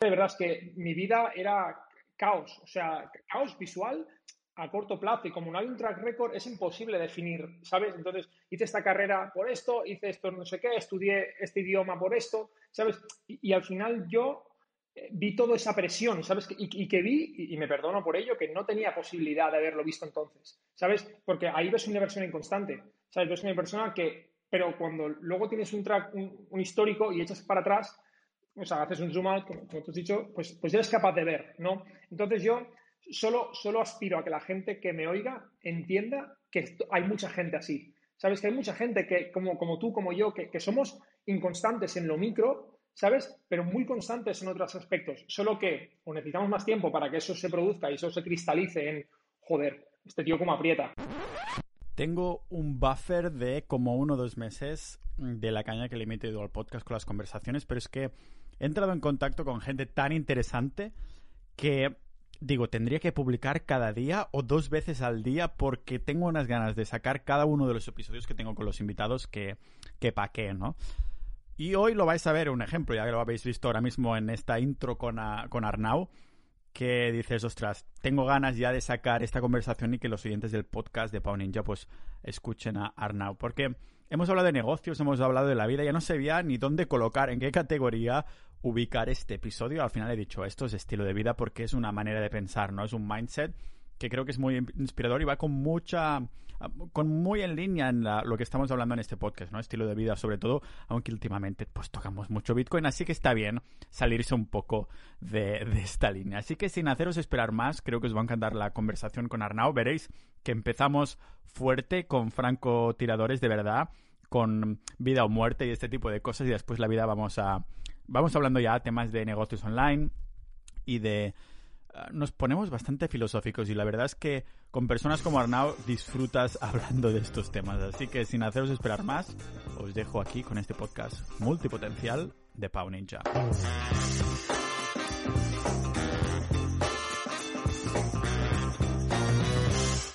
de verdad es que mi vida era caos, o sea, caos visual a corto plazo y como no hay un track record es imposible definir, ¿sabes? Entonces hice esta carrera por esto, hice esto no sé qué, estudié este idioma por esto, ¿sabes? Y, al final yo eh, vi toda esa presión, ¿sabes? Y, que vi, y, me perdono por ello, que no tenía posibilidad de haberlo visto entonces, ¿sabes? Porque ahí ves una inversión inconstante, ¿sabes? Ves una persona que, pero cuando luego tienes un track, un, histórico y echas para atrás, o sea, haces un zoom out, como, tú has dicho, pues, pues eres capaz de ver, ¿no? Entonces yo solo, solo aspiro a que la gente que me oiga entienda que hay mucha gente así. ¿Sabes? Que hay mucha gente que, como, como tú, como yo, que, somos inconstantes en lo micro, ¿sabes? Pero muy constantes en otros aspectos. Solo que o necesitamos más tiempo para que eso se produzca y eso se cristalice en, joder, este tío como aprieta. Tengo un buffer de como uno o dos meses de la caña que le he metido al podcast con las conversaciones, pero es que he entrado en contacto con gente tan interesante que digo, tendría que publicar cada día o dos veces al día porque tengo unas ganas de sacar cada uno de los episodios que tengo con los invitados que, que pa' ¿no? Y hoy lo vais a ver un ejemplo, ya que lo habéis visto ahora mismo en esta intro con, con Arnau, que dices, ostras, tengo ganas ya de sacar esta conversación y que los oyentes del podcast de Pau Ninja pues escuchen a Arnau. Porque hemos hablado de negocios, hemos hablado de la vida, ya no sabía ni dónde colocar, en qué categoría ubicar este episodio. Al final he dicho, esto es estilo de vida porque es una manera de pensar, ¿no? Es un mindset que creo que es muy inspirador y va con mucha con muy en línea en lo que estamos hablando en este podcast, ¿no? Estilo de vida sobre todo, aunque últimamente pues tocamos mucho Bitcoin, así que está bien salirse un poco de, de, esta línea. Así que sin haceros esperar más, creo que os va a encantar la conversación con Arnau. Veréis que empezamos fuerte con francotiradores de verdad, con vida o muerte y este tipo de cosas y después la vida vamos a vamos hablando ya temas de negocios online y de... Ah, nos ponemos bastante filosóficos y la verdad es que con personas como Arnau disfrutas hablando de estos temas. Así que sin haceros esperar más, os dejo aquí con este podcast multipotencial de Pau Ninja.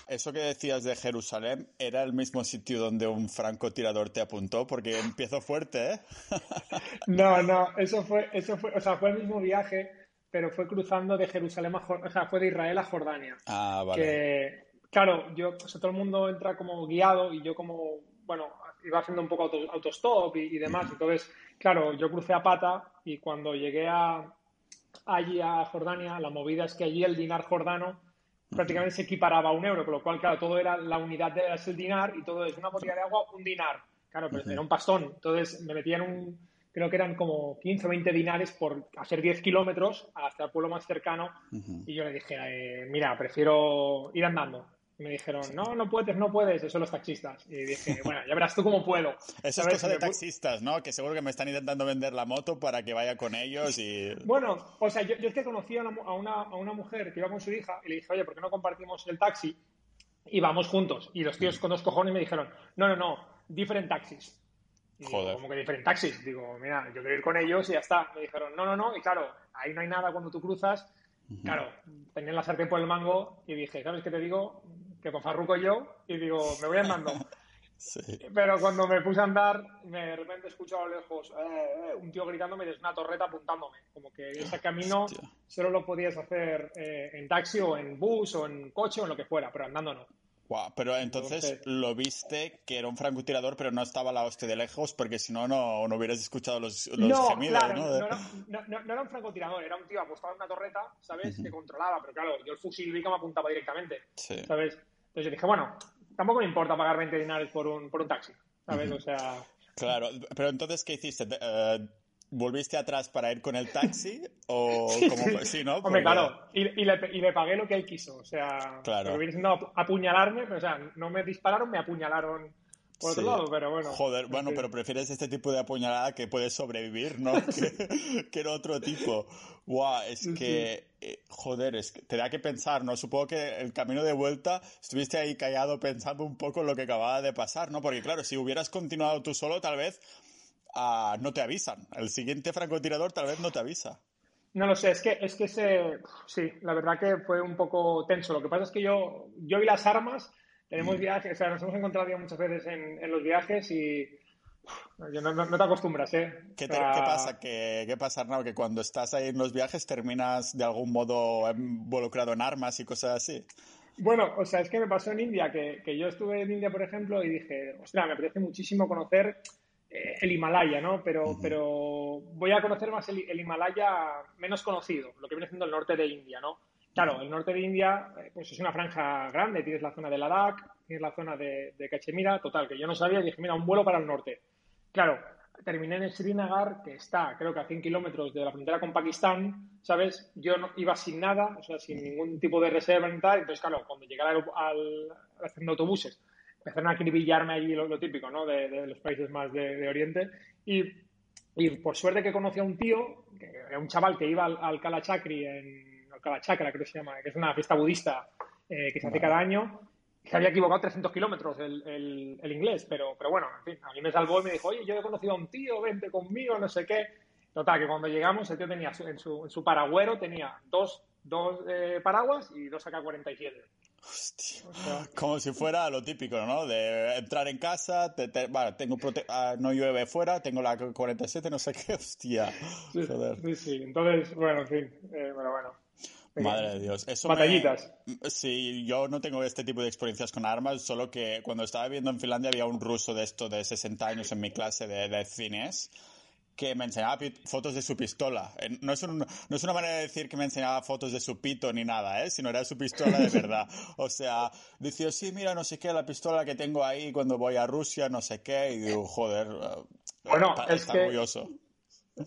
Eso que decías de Jerusalén era el mismo sitio donde un francotirador te apuntó, porque empiezo fuerte, ¿eh? no, no, eso fue, eso fue, o sea, fue el mismo viaje, pero fue cruzando de Jerusalén a, o sea, fue de Israel a Jordania. Ah, vale. Que, claro, yo, o sea, todo el mundo entra como guiado y yo como, bueno, iba haciendo un poco autostop y, demás. Entonces, claro, yo crucé a pata y cuando llegué a, allí a Jordania, la movida es que allí el dinar jordano prácticamente se equiparaba a un euro, con lo cual, claro, todo era la unidad de el dinar y todo es una botella de agua, un dinar. Claro, pero era un pastón. Entonces me metían un, creo que eran como 15 o 20 dinares por hacer 10 kilómetros hasta el pueblo más cercano. Y yo le dije, eh, mira, prefiero ir andando me dijeron, no, no puedes, no puedes, eso los taxistas. Y dije, bueno, ya verás tú cómo puedo. Eso es cosa de taxistas, ¿no? Que seguro que me están intentando vender la moto para que vaya con ellos y... Bueno, o sea, yo, es que conocí a una, a, una, mujer que iba con su hija y le dije, oye, ¿por qué no compartimos el taxi? Y vamos juntos. Y los tíos con dos cojones me dijeron, no, no, no, different taxis. Y Joder. como que different taxis. Digo, mira, yo quiero ir con ellos y ya está. Me dijeron, no, no, no. Y claro, ahí no hay nada cuando tú cruzas. Claro, tenían la sartén por el mango y dije, ¿sabes qué te digo? que con Farruko yo, y digo, me voy andando. Pero cuando me puse a andar, me, de repente escucho a lo lejos eh, eh, un tío gritándome desde una torreta apuntándome. Como que ese camino solo lo podías hacer eh, en taxi o en bus o en coche o en lo que fuera, pero andando no. Pero entonces, lo viste que era un francotirador, pero no estaba la hostia de lejos, porque si no, no hubieras escuchado los, los gemidos, ¿no? No, no, no, era un francotirador, era un tío apostado en una torreta, ¿sabes? Que controlaba, pero claro, yo el fusil vi que me apuntaba directamente, ¿sabes? Entonces yo dije, bueno, tampoco me importa pagar 20 dinarios por un, por un taxi, ¿sabes? O sea... Claro, pero entonces, ¿qué hiciste? Eh, ¿Volviste atrás para ir con el taxi? ¿O como, sí, no? Hombre, claro, y, y, le, y, le, pagué lo que él quiso, o sea, claro. no apuñalarme, pero, o sea, no me dispararon, me apuñalaron por otro lado, pero bueno. Joder, bueno, pero prefieres este tipo de apuñalada que puedes sobrevivir, ¿no? que, el otro tipo. Guau, es que, eh, joder, es que te da que pensar, ¿no? Supongo que el camino de vuelta estuviste ahí callado pensando un poco en lo que acababa de pasar, ¿no? Porque claro, si hubieras continuado tú solo, tal vez uh, no te avisan. El siguiente francotirador tal vez no te avisa. No lo sé, es que, es que ese, sí, la verdad que fue un poco tenso. Lo que pasa es que yo, yo y las armas tenemos mm. viajes, o sea, nos hemos encontrado ya muchas veces en, en los viajes y no, te acostumbras, ¿eh? ¿Qué, pasa? ¿Qué, ¿Qué pasa, Arnau? Que cuando estás ahí en los viajes terminas de algún modo involucrado en armas y cosas así. Bueno, o sea, es que me pasó en India, que, que yo estuve en India, por ejemplo, y dije, ostras, me apetece muchísimo conocer el Himalaya, ¿no? Pero, pero voy a conocer más el, Himalaya menos conocido, lo que viene siendo el norte de India, ¿no? Claro, el norte de India eh, pues es una franja grande, tienes la zona de Ladakh, tienes la zona de, de Cachemira, total, que yo no sabía y dije, mira, un vuelo para el norte. Claro, terminé en Srinagar, que está, creo que a 100 kilómetros de la frontera con Pakistán, ¿sabes? Yo no, iba sin nada, o sea, sin ningún tipo de reserva ni tal. Entonces, claro, cuando llegué al, al, de autobuses, empezaron a acribillarme allí lo, típico, ¿no? De, los países más de, Oriente. Y, y, por suerte que conocí a un tío, que un chaval que iba al, al Kalachakri, en, al Kalachakra creo que se llama, que es una fiesta budista eh, que se hace cada año, se había equivocado 300 kilómetros el, el, inglés, pero, pero bueno, en fin, a mí me salvó y me dijo, oye, yo he conocido a un tío, vente conmigo, no sé qué. Total, que cuando llegamos, el tío tenía en su, en su paragüero, tenía dos, dos eh, paraguas y dos AK-47. Hostia. Como si fuera lo típico, ¿no? De entrar en casa, vale, tengo ah, no llueve fuera, tengo la 47, no sé qué, hostia. Sí, sí, entonces, bueno, en fin, eh, pero bueno. Madre de Dios. Eso Batallitas. Sí, yo no tengo este tipo de experiencias con armas, solo que cuando estaba viviendo en Finlandia había un ruso de esto de 60 años en mi clase de, de cines que me enseñaba fotos de su pistola. Eh, no es, no es una manera de decir que me enseñaba fotos de su pito ni nada, ¿eh? sino era su pistola de verdad. O sea, decía, sí, mira, no sé qué, la pistola que tengo ahí cuando voy a Rusia, no sé qué, y digo, joder, eh, bueno, es que orgulloso.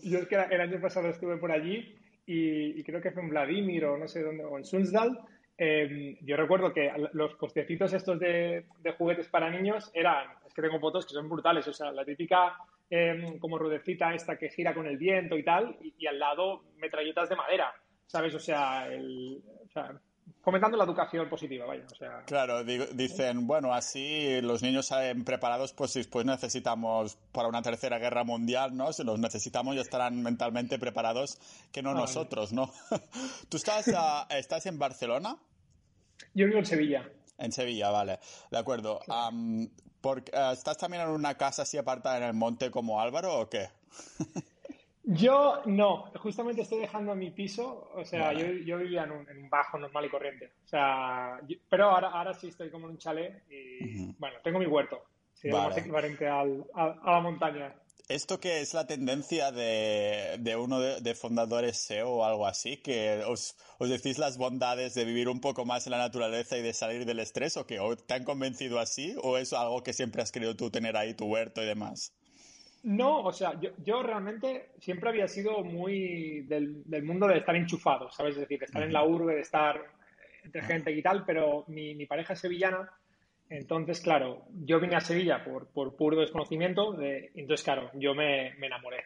Yo es que el año pasado estuve por allí y, creo que fue en Vladimir o no sé dónde, o en Sundsdal. Em, yo recuerdo que los postecitos estos de, juguetes para niños eran, es que tengo fotos que son brutales, o sea, la típica em, como rudecita esta que gira con el viento y tal, y, al lado metralletas de madera, ¿sabes? O sea, el, o sea fomentando la educación positiva, vaya. O sea, claro, dicen, bueno, así los niños salen preparados, pues después necesitamos para una tercera guerra mundial, ¿no? Si los necesitamos ya estarán mentalmente preparados que no nosotros, ¿no? ¿Tú estás, estás en Barcelona? Yo vivo en Sevilla. En Sevilla, vale. De acuerdo. Porque, eh, ¿Estás también en una casa así apartada en el monte como Álvaro o qué? Yo no, justamente estoy dejando mi piso, o sea, yo, vivía en un, bajo normal y corriente, o sea, pero ahora, ahora sí estoy como en un chalet y, bueno, tengo mi huerto, sí, más equivalente al, a, la montaña. ¿Esto que es la tendencia de, de uno de, fundadores SEO o algo así? ¿Que os, os, decís las bondades de vivir un poco más en la naturaleza y de salir del estrés? ¿O que te han convencido así? ¿O es algo que siempre has querido tú tener ahí tu huerto y demás? No, o sea, yo, yo realmente siempre había sido muy del, del, mundo de estar enchufado, ¿sabes? Es decir, de estar en la urbe, de estar entre gente y tal, pero mi, mi pareja es sevillana, entonces, claro, yo vine a Sevilla por, puro desconocimiento, de, entonces, claro, yo me, enamoré.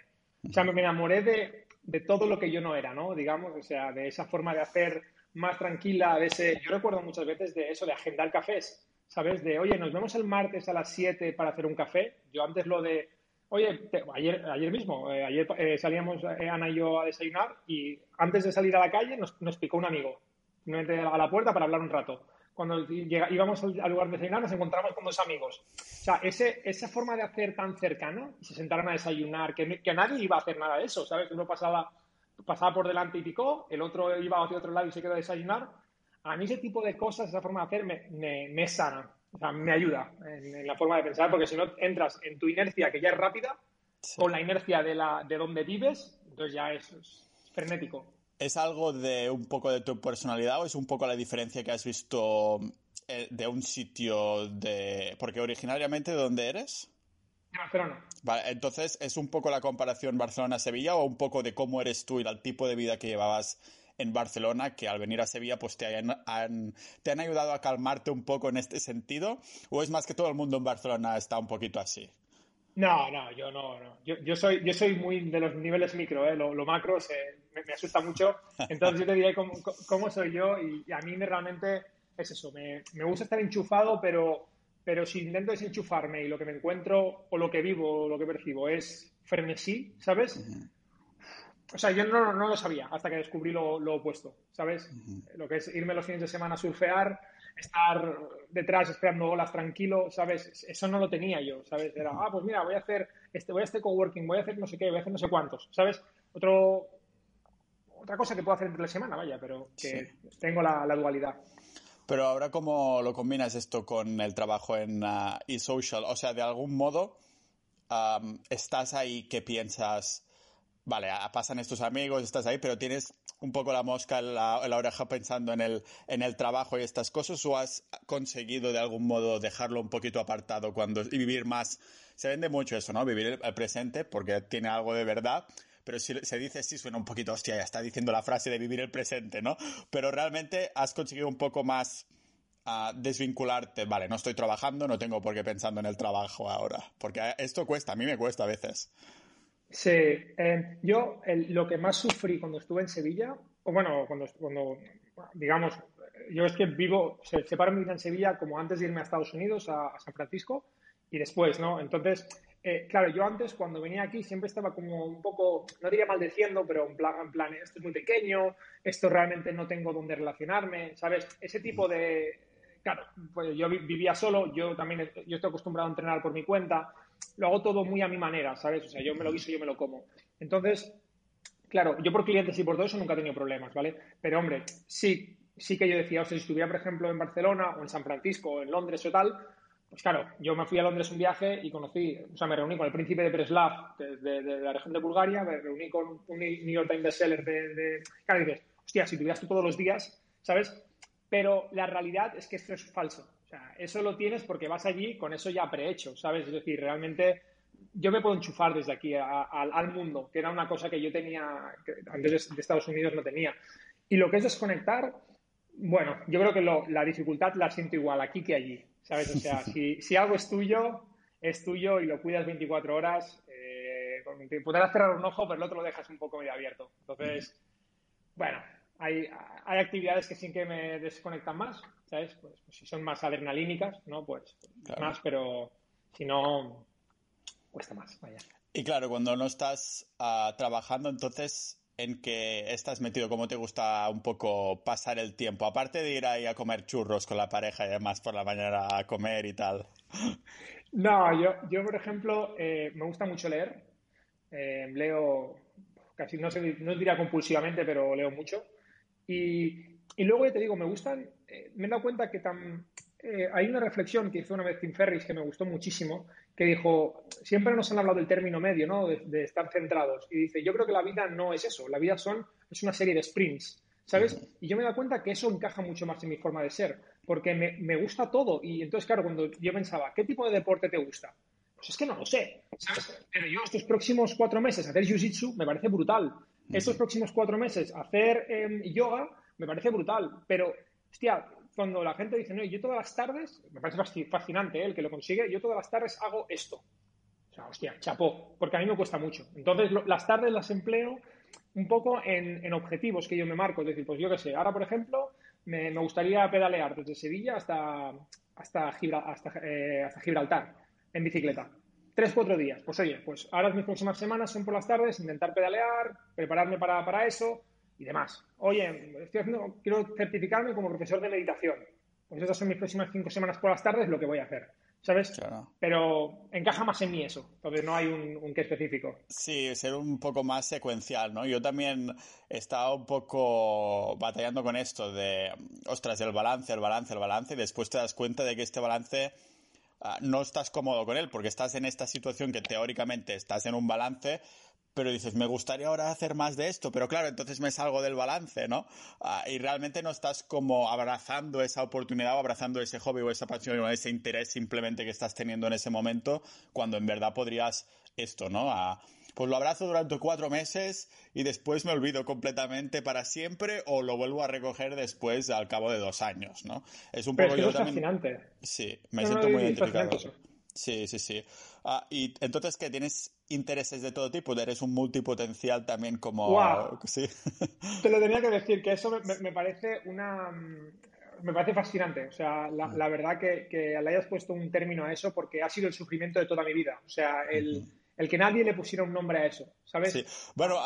O sea, me, enamoré de, todo lo que yo no era, ¿no? Digamos, o sea, de esa forma de hacer más tranquila, de ese... Yo recuerdo muchas veces de eso, de agendar cafés, ¿sabes? De, oye, nos vemos el martes a las 7 para hacer un café. Yo antes lo de Oye, ayer, ayer mismo, eh, ayer eh, salíamos eh, Ana y yo a desayunar y antes de salir a la calle nos, nos picó un amigo. a la puerta para hablar un rato. Cuando íbamos al, lugar de desayunar nos encontramos con dos amigos. O sea, ese, esa forma de hacer tan cercana, se sentaron a desayunar, que, que nadie iba a hacer nada de eso, ¿sabes? Uno pasaba, pasaba por delante y picó, el otro iba hacia otro lado y se quedó a desayunar. A mí ese tipo de cosas, esa forma de hacer me, me, me sana o sea, me ayuda en, la forma de pensar, porque si no entras en tu inercia, que ya es rápida, con la inercia de, la, de donde vives, entonces ya es, frenético. ¿Es algo de un poco de tu personalidad o es un poco la diferencia que has visto eh, de un sitio de... Porque originariamente, ¿de dónde eres? De Barcelona. Vale, entonces, ¿es un poco la comparación Barcelona-Sevilla o un poco de cómo eres tú y el tipo de vida que llevabas en Barcelona que al venir a Sevilla pues te han, te han ayudado a calmarte un poco en este sentido? ¿O es más que todo el mundo en Barcelona está un poquito así? No, no, yo no, no. Yo, yo, soy, yo soy muy de los niveles micro, ¿eh? lo, macro me, asusta mucho. Entonces yo te diré cómo, cómo soy yo y, a mí me realmente es eso. Me, me, gusta estar enchufado, pero, pero si intento desenchufarme y lo que me encuentro o lo que vivo o lo que percibo es frenesí, ¿sabes? o sea, yo no, no, lo sabía hasta que descubrí lo, lo opuesto, ¿sabes? Lo que es irme los fines de semana a surfear, estar detrás esperando olas tranquilo, ¿sabes? Eso no lo tenía yo, ¿sabes? Era, ah, pues mira, voy a hacer este, voy a este coworking, voy a hacer no sé qué, voy a hacer no sé cuántos, ¿sabes? Otro, otra cosa que puedo hacer entre la semana, vaya, pero que tengo la, dualidad. Pero ahora, ¿cómo lo combinas esto con el trabajo en uh, eSocial? O sea, de algún modo, estás ahí que piensas, vale, pasan estos amigos, estás ahí, pero tienes un poco la mosca en la, oreja pensando en el, en el trabajo y estas cosas, o has conseguido de algún modo dejarlo un poquito apartado cuando, y vivir más? Se vende mucho eso, ¿no? Vivir el presente porque tiene algo de verdad pero si se dice sí suena un poquito, hostia, ya está diciendo la frase de vivir el presente, ¿no? Pero realmente has conseguido un poco más uh, desvincularte, vale, no estoy trabajando, no tengo por qué pensando en el trabajo ahora, porque esto cuesta, a mí me cuesta a veces. Sí, eh, yo lo que más sufrí cuando estuve en Sevilla, o bueno, cuando, cuando digamos, yo es que vivo, se, separo mi vida en Sevilla como antes de irme a Estados Unidos, a, a San Francisco, y después, ¿no? Entonces, eh, claro, yo antes cuando venía aquí siempre estaba como un poco, no diría maldeciendo, pero en plan, en plan, esto es muy pequeño, esto realmente no tengo dónde relacionarme, ¿sabes? Ese tipo de... Claro, pues yo vivía solo, yo también yo estoy acostumbrado a entrenar por mi cuenta, lo hago todo muy a mi manera, ¿sabes? O sea, yo me lo guiso, yo me lo como. Entonces, claro, yo por clientes y por todo eso nunca he tenido problemas, ¿vale? Pero hombre, sí, sí que yo decía, o sea, si estuviera, por ejemplo, en Barcelona o en San Francisco o en Londres o tal, pues claro, yo me fui a Londres un viaje y conocí, o sea, me reuní con el príncipe de Preslav de, la región de Bulgaria, me reuní con un New York Times bestseller de, de... Claro, dices, hostia, si tuvieras tú todos los días, ¿sabes? Pero la realidad es que esto es falso. O sea, eso lo tienes porque vas allí con eso ya prehecho, ¿sabes? Es decir, realmente yo me puedo enchufar desde aquí al mundo, que era una cosa que yo tenía, que antes de Estados Unidos no tenía. Y lo que es desconectar, bueno, yo creo que la dificultad la siento igual aquí que allí. ¿Sabes? O sea, si, si algo es tuyo, es tuyo y lo cuidas 24 horas, eh, podrás cerrar un ojo, pero el otro lo dejas un poco medio abierto. Entonces, bueno, hay, hay actividades que sí que me desconectan más, ¿sabes? Pues, pues si son más adrenalínicas, ¿no? Pues, más, pero si no, cuesta más, vaya. Y claro, cuando no estás uh, trabajando, entonces en que estás metido, cómo te gusta un poco pasar el tiempo, aparte de ir ahí a comer churros con la pareja y además por la mañana a comer y tal. No, yo, yo por ejemplo, eh, me gusta mucho leer. Eh, leo, casi no, sé, diría compulsivamente, pero leo mucho. Y, y luego, te digo, me gustan, eh, me he dado cuenta que tan, hay una reflexión que hizo una vez Tim Ferris que me gustó muchísimo, que dijo, siempre nos han hablado del término medio, ¿no? De, estar centrados. Y dice, yo creo que la vida no es eso, la vida son, es una serie de sprints, ¿sabes? Y yo me doy cuenta que eso encaja mucho más en mi forma de ser, porque me, me, gusta todo. Y entonces, claro, cuando yo pensaba, ¿qué tipo de deporte te gusta? Pues es que no lo sé, ¿sabes? Pero yo estos próximos cuatro meses hacer jiu-jitsu me parece brutal. Estos próximos cuatro meses hacer em, yoga me parece brutal. Pero, hostia, cuando la gente dice, no, yo todas las tardes, me parece fascinante ¿eh? el que lo consigue, yo todas las tardes hago esto. O sea, hostia, chapó, porque a mí me cuesta mucho. Entonces, las tardes las empleo un poco en, objetivos que yo me marco. Es decir, pues yo qué sé, ahora, por ejemplo, me, gustaría pedalear desde Sevilla hasta, hasta, hasta, eh, hasta Gibraltar en bicicleta. Tres, cuatro días. Pues oye, pues ahora mis próximas semanas son por las tardes, intentar pedalear, prepararme para, para eso, y demás. Oye, estoy haciendo, quiero certificarme como profesor de meditación. Pues esas son mis próximas cinco semanas por las tardes, lo que voy a hacer. ¿Sabes? Pero encaja más en mí eso, entonces no hay un, un, qué específico. Sí, ser un poco más secuencial, ¿no? Yo también he estado un poco batallando con esto de, ostras, el balance, el balance, el balance, y después te das cuenta de que este balance ah, no estás cómodo con él, porque estás en esta situación que teóricamente estás en un balance, pero dices, me gustaría ahora hacer más de esto, pero claro, entonces me salgo del balance, ¿no? Ah, y realmente no estás como abrazando esa oportunidad o abrazando ese hobby o esa pasión o ese interés simplemente que estás teniendo en ese momento, cuando en verdad podrías esto, ¿no? Ah, pues lo abrazo durante cuatro meses y después me olvido completamente para siempre o lo vuelvo a recoger después al cabo de dos años, ¿no? Es un poco yo es fascinante. Sí, me siento muy identificado. Sí, sí, sí. Ah, y entonces, ¿qué? ¿Tienes intereses de todo tipo? ¿Eres un multipotencial también como...? Wow. Sí. Te lo tenía que decir, que eso me, parece una... Me parece fascinante. O sea, la, mm. verdad que, que, le hayas puesto un término a eso porque ha sido el sufrimiento de toda mi vida. O sea, el, el que nadie le pusiera un nombre a eso, ¿sabes? Sí. Bueno,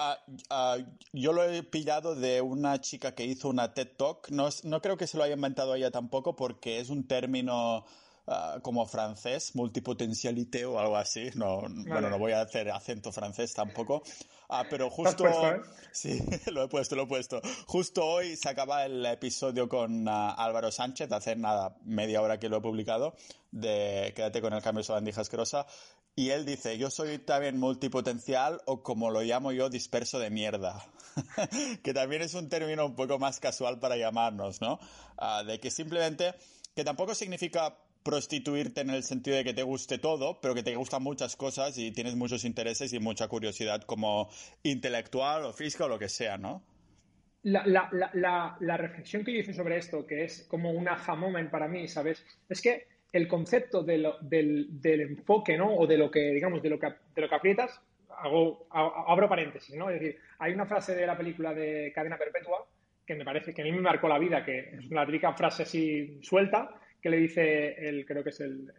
yo lo he pillado de una chica que hizo una TED Talk. No, no creo que se lo haya inventado ella tampoco porque es un término ah, como francés, multipotencialité o algo así. No, Bueno, no voy a hacer acento francés tampoco. pero justo... ¿eh? Sí, lo he puesto, lo he puesto. Justo hoy se acaba el episodio con Álvaro Sánchez, hace nada, media hora que lo he publicado, de Quédate con el cambio de bandija asquerosa. Y él dice, yo soy también multipotencial o como lo llamo yo, disperso de mierda. que también es un término un poco más casual para llamarnos, ¿no? Ah, de que simplemente, que tampoco significa prostituirte en el sentido de que te guste todo, pero que te gustan muchas cosas y tienes muchos intereses y mucha curiosidad como intelectual o física o lo que sea, ¿no? La, reflexión que yo hice sobre esto, que es como un aha para mí, ¿sabes? Es que el concepto del, enfoque, ¿no? O de lo que, digamos, de lo que, de lo aprietas, hago, abro paréntesis, ¿no? Es decir, hay una frase de la película de Cadena Perpetua que me parece que a mí me marcó la vida, que es una típica frase así suelta, que le dice el, creo que es el,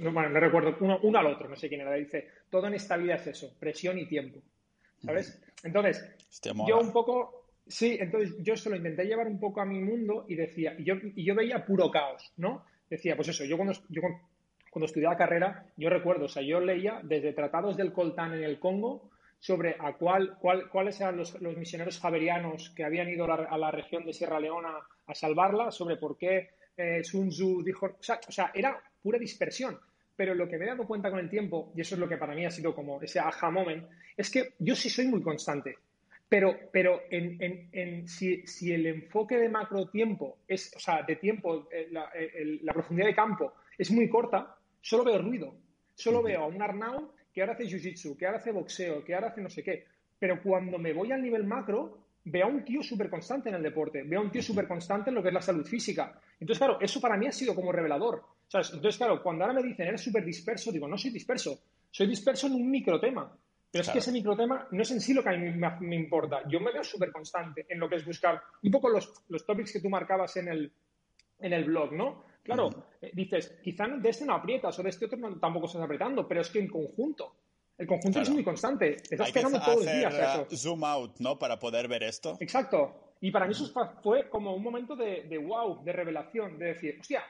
no, bueno, no recuerdo, uno, uno, al otro, no sé quién era, le dice, todo en esta vida es eso, presión y tiempo, ¿sabes? Entonces, yo un poco, sí, entonces yo se lo intenté llevar un poco a mi mundo y decía, y yo, y yo veía puro caos, ¿no? decía, pues eso, yo cuando, yo cuando estudiaba carrera, yo recuerdo, o sea, yo leía desde tratados del coltán en el Congo sobre a cuál, cuál, cuáles eran los, misioneros javerianos que habían ido a la, región de Sierra Leona a salvarla, sobre por qué eh, Sun Tzu dijo, o sea, o sea, era pura dispersión. Pero lo que me he dado cuenta con el tiempo, y eso es lo que para mí ha sido como ese aha moment, es que yo sí soy muy constante. Pero, pero en, en, si, si, el enfoque de macro tiempo es, o sea, de tiempo, eh, la, eh, la, profundidad de campo es muy corta, solo veo ruido. Solo veo a un Arnau que ahora hace jiu-jitsu, que ahora hace boxeo, que ahora hace no sé qué. Pero cuando me voy al nivel macro, veo a un tío súper constante en el deporte, veo a un tío súper constante en lo que es la salud física. Entonces, claro, eso para mí ha sido como revelador. Entonces, claro, cuando ahora me dicen, eres súper disperso, digo, no soy disperso, soy disperso en un micro tema. Pero es que ese microtema no es en sí lo que a mí me, importa. Yo me veo súper constante en lo que es buscar un poco los, los topics que tú marcabas en el, en el blog, ¿no? Claro, eh, dices, quizá de este no aprietas o de este otro tampoco estás apretando, pero es que en conjunto. El conjunto es muy constante. Estás pegando todos los días eso. Zoom out, ¿no? Para poder ver esto. Exacto. Y para mí eso fue como un momento de, de wow, de revelación, de decir, hostia,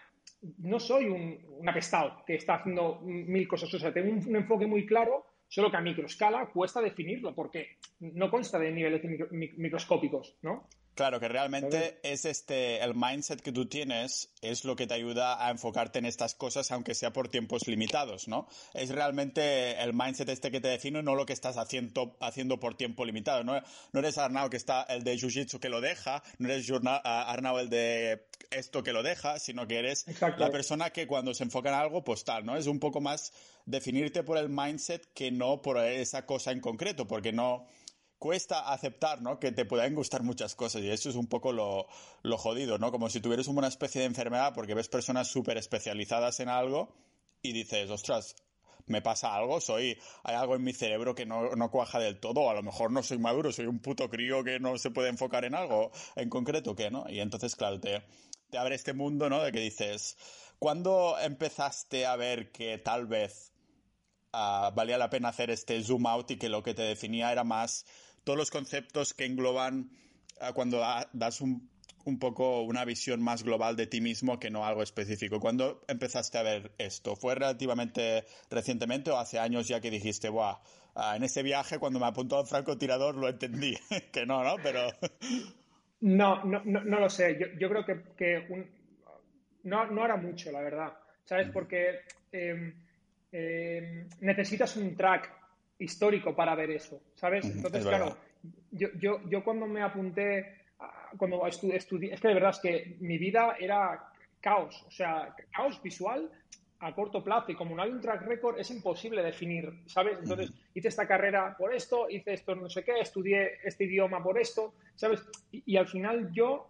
no soy un, un apestado que está haciendo mil cosas. O sea, tengo un enfoque muy claro Solo que a microescala cuesta definirlo porque no consta de niveles microscópicos, ¿no? Claro, que realmente es este, el mindset que tú tienes es lo que te ayuda a enfocarte en estas cosas, aunque sea por tiempos limitados, ¿no? Es realmente el mindset este que te define, no lo que estás haciendo, haciendo por tiempo limitado. No, no eres Arnau que está el de Jiu-Jitsu que lo deja, no eres Arnau el de esto que lo deja, sino que eres la persona que cuando se enfoca en algo, pues tal, ¿no? Es un poco más definirte por el mindset que no por esa cosa en concreto, porque no cuesta aceptar, ¿no? Que te puedan gustar muchas cosas y eso es un poco lo, lo jodido, ¿no? Como si tuvieras una especie de enfermedad porque ves personas súper especializadas en algo y dices, ostras, me pasa algo, soy, hay algo en mi cerebro que no, no, cuaja del todo, o a lo mejor no soy maduro, soy un puto crío que no se puede enfocar en algo en concreto, ¿qué, no? Y entonces, claro, te, te abre este mundo, ¿no? De que dices, ¿cuándo empezaste a ver que tal vez uh, valía la pena hacer este zoom out y que lo que te definía era más todos los conceptos que engloban ah, cuando das un, un, poco una visión más global de ti mismo que no algo específico. ¿Cuándo empezaste a ver esto? ¿Fue relativamente recientemente o hace años ya que dijiste, Buah, ah, en ese viaje cuando me apuntó al francotirador lo entendí? que no, ¿no? Pero... No, no, no, lo sé. Yo, yo creo que, que un... no, no era mucho, la verdad. ¿Sabes? Porque em, em, necesitas un track histórico para ver eso, ¿sabes? Entonces, claro, yo, yo, yo, cuando me apunté, cuando estudié, es que de verdad es que mi vida era caos, o sea, caos visual a corto plazo y como no hay un track record es imposible definir, ¿sabes? Entonces hice esta carrera por esto, hice esto no sé qué, estudié este idioma por esto, ¿sabes? Y, al final yo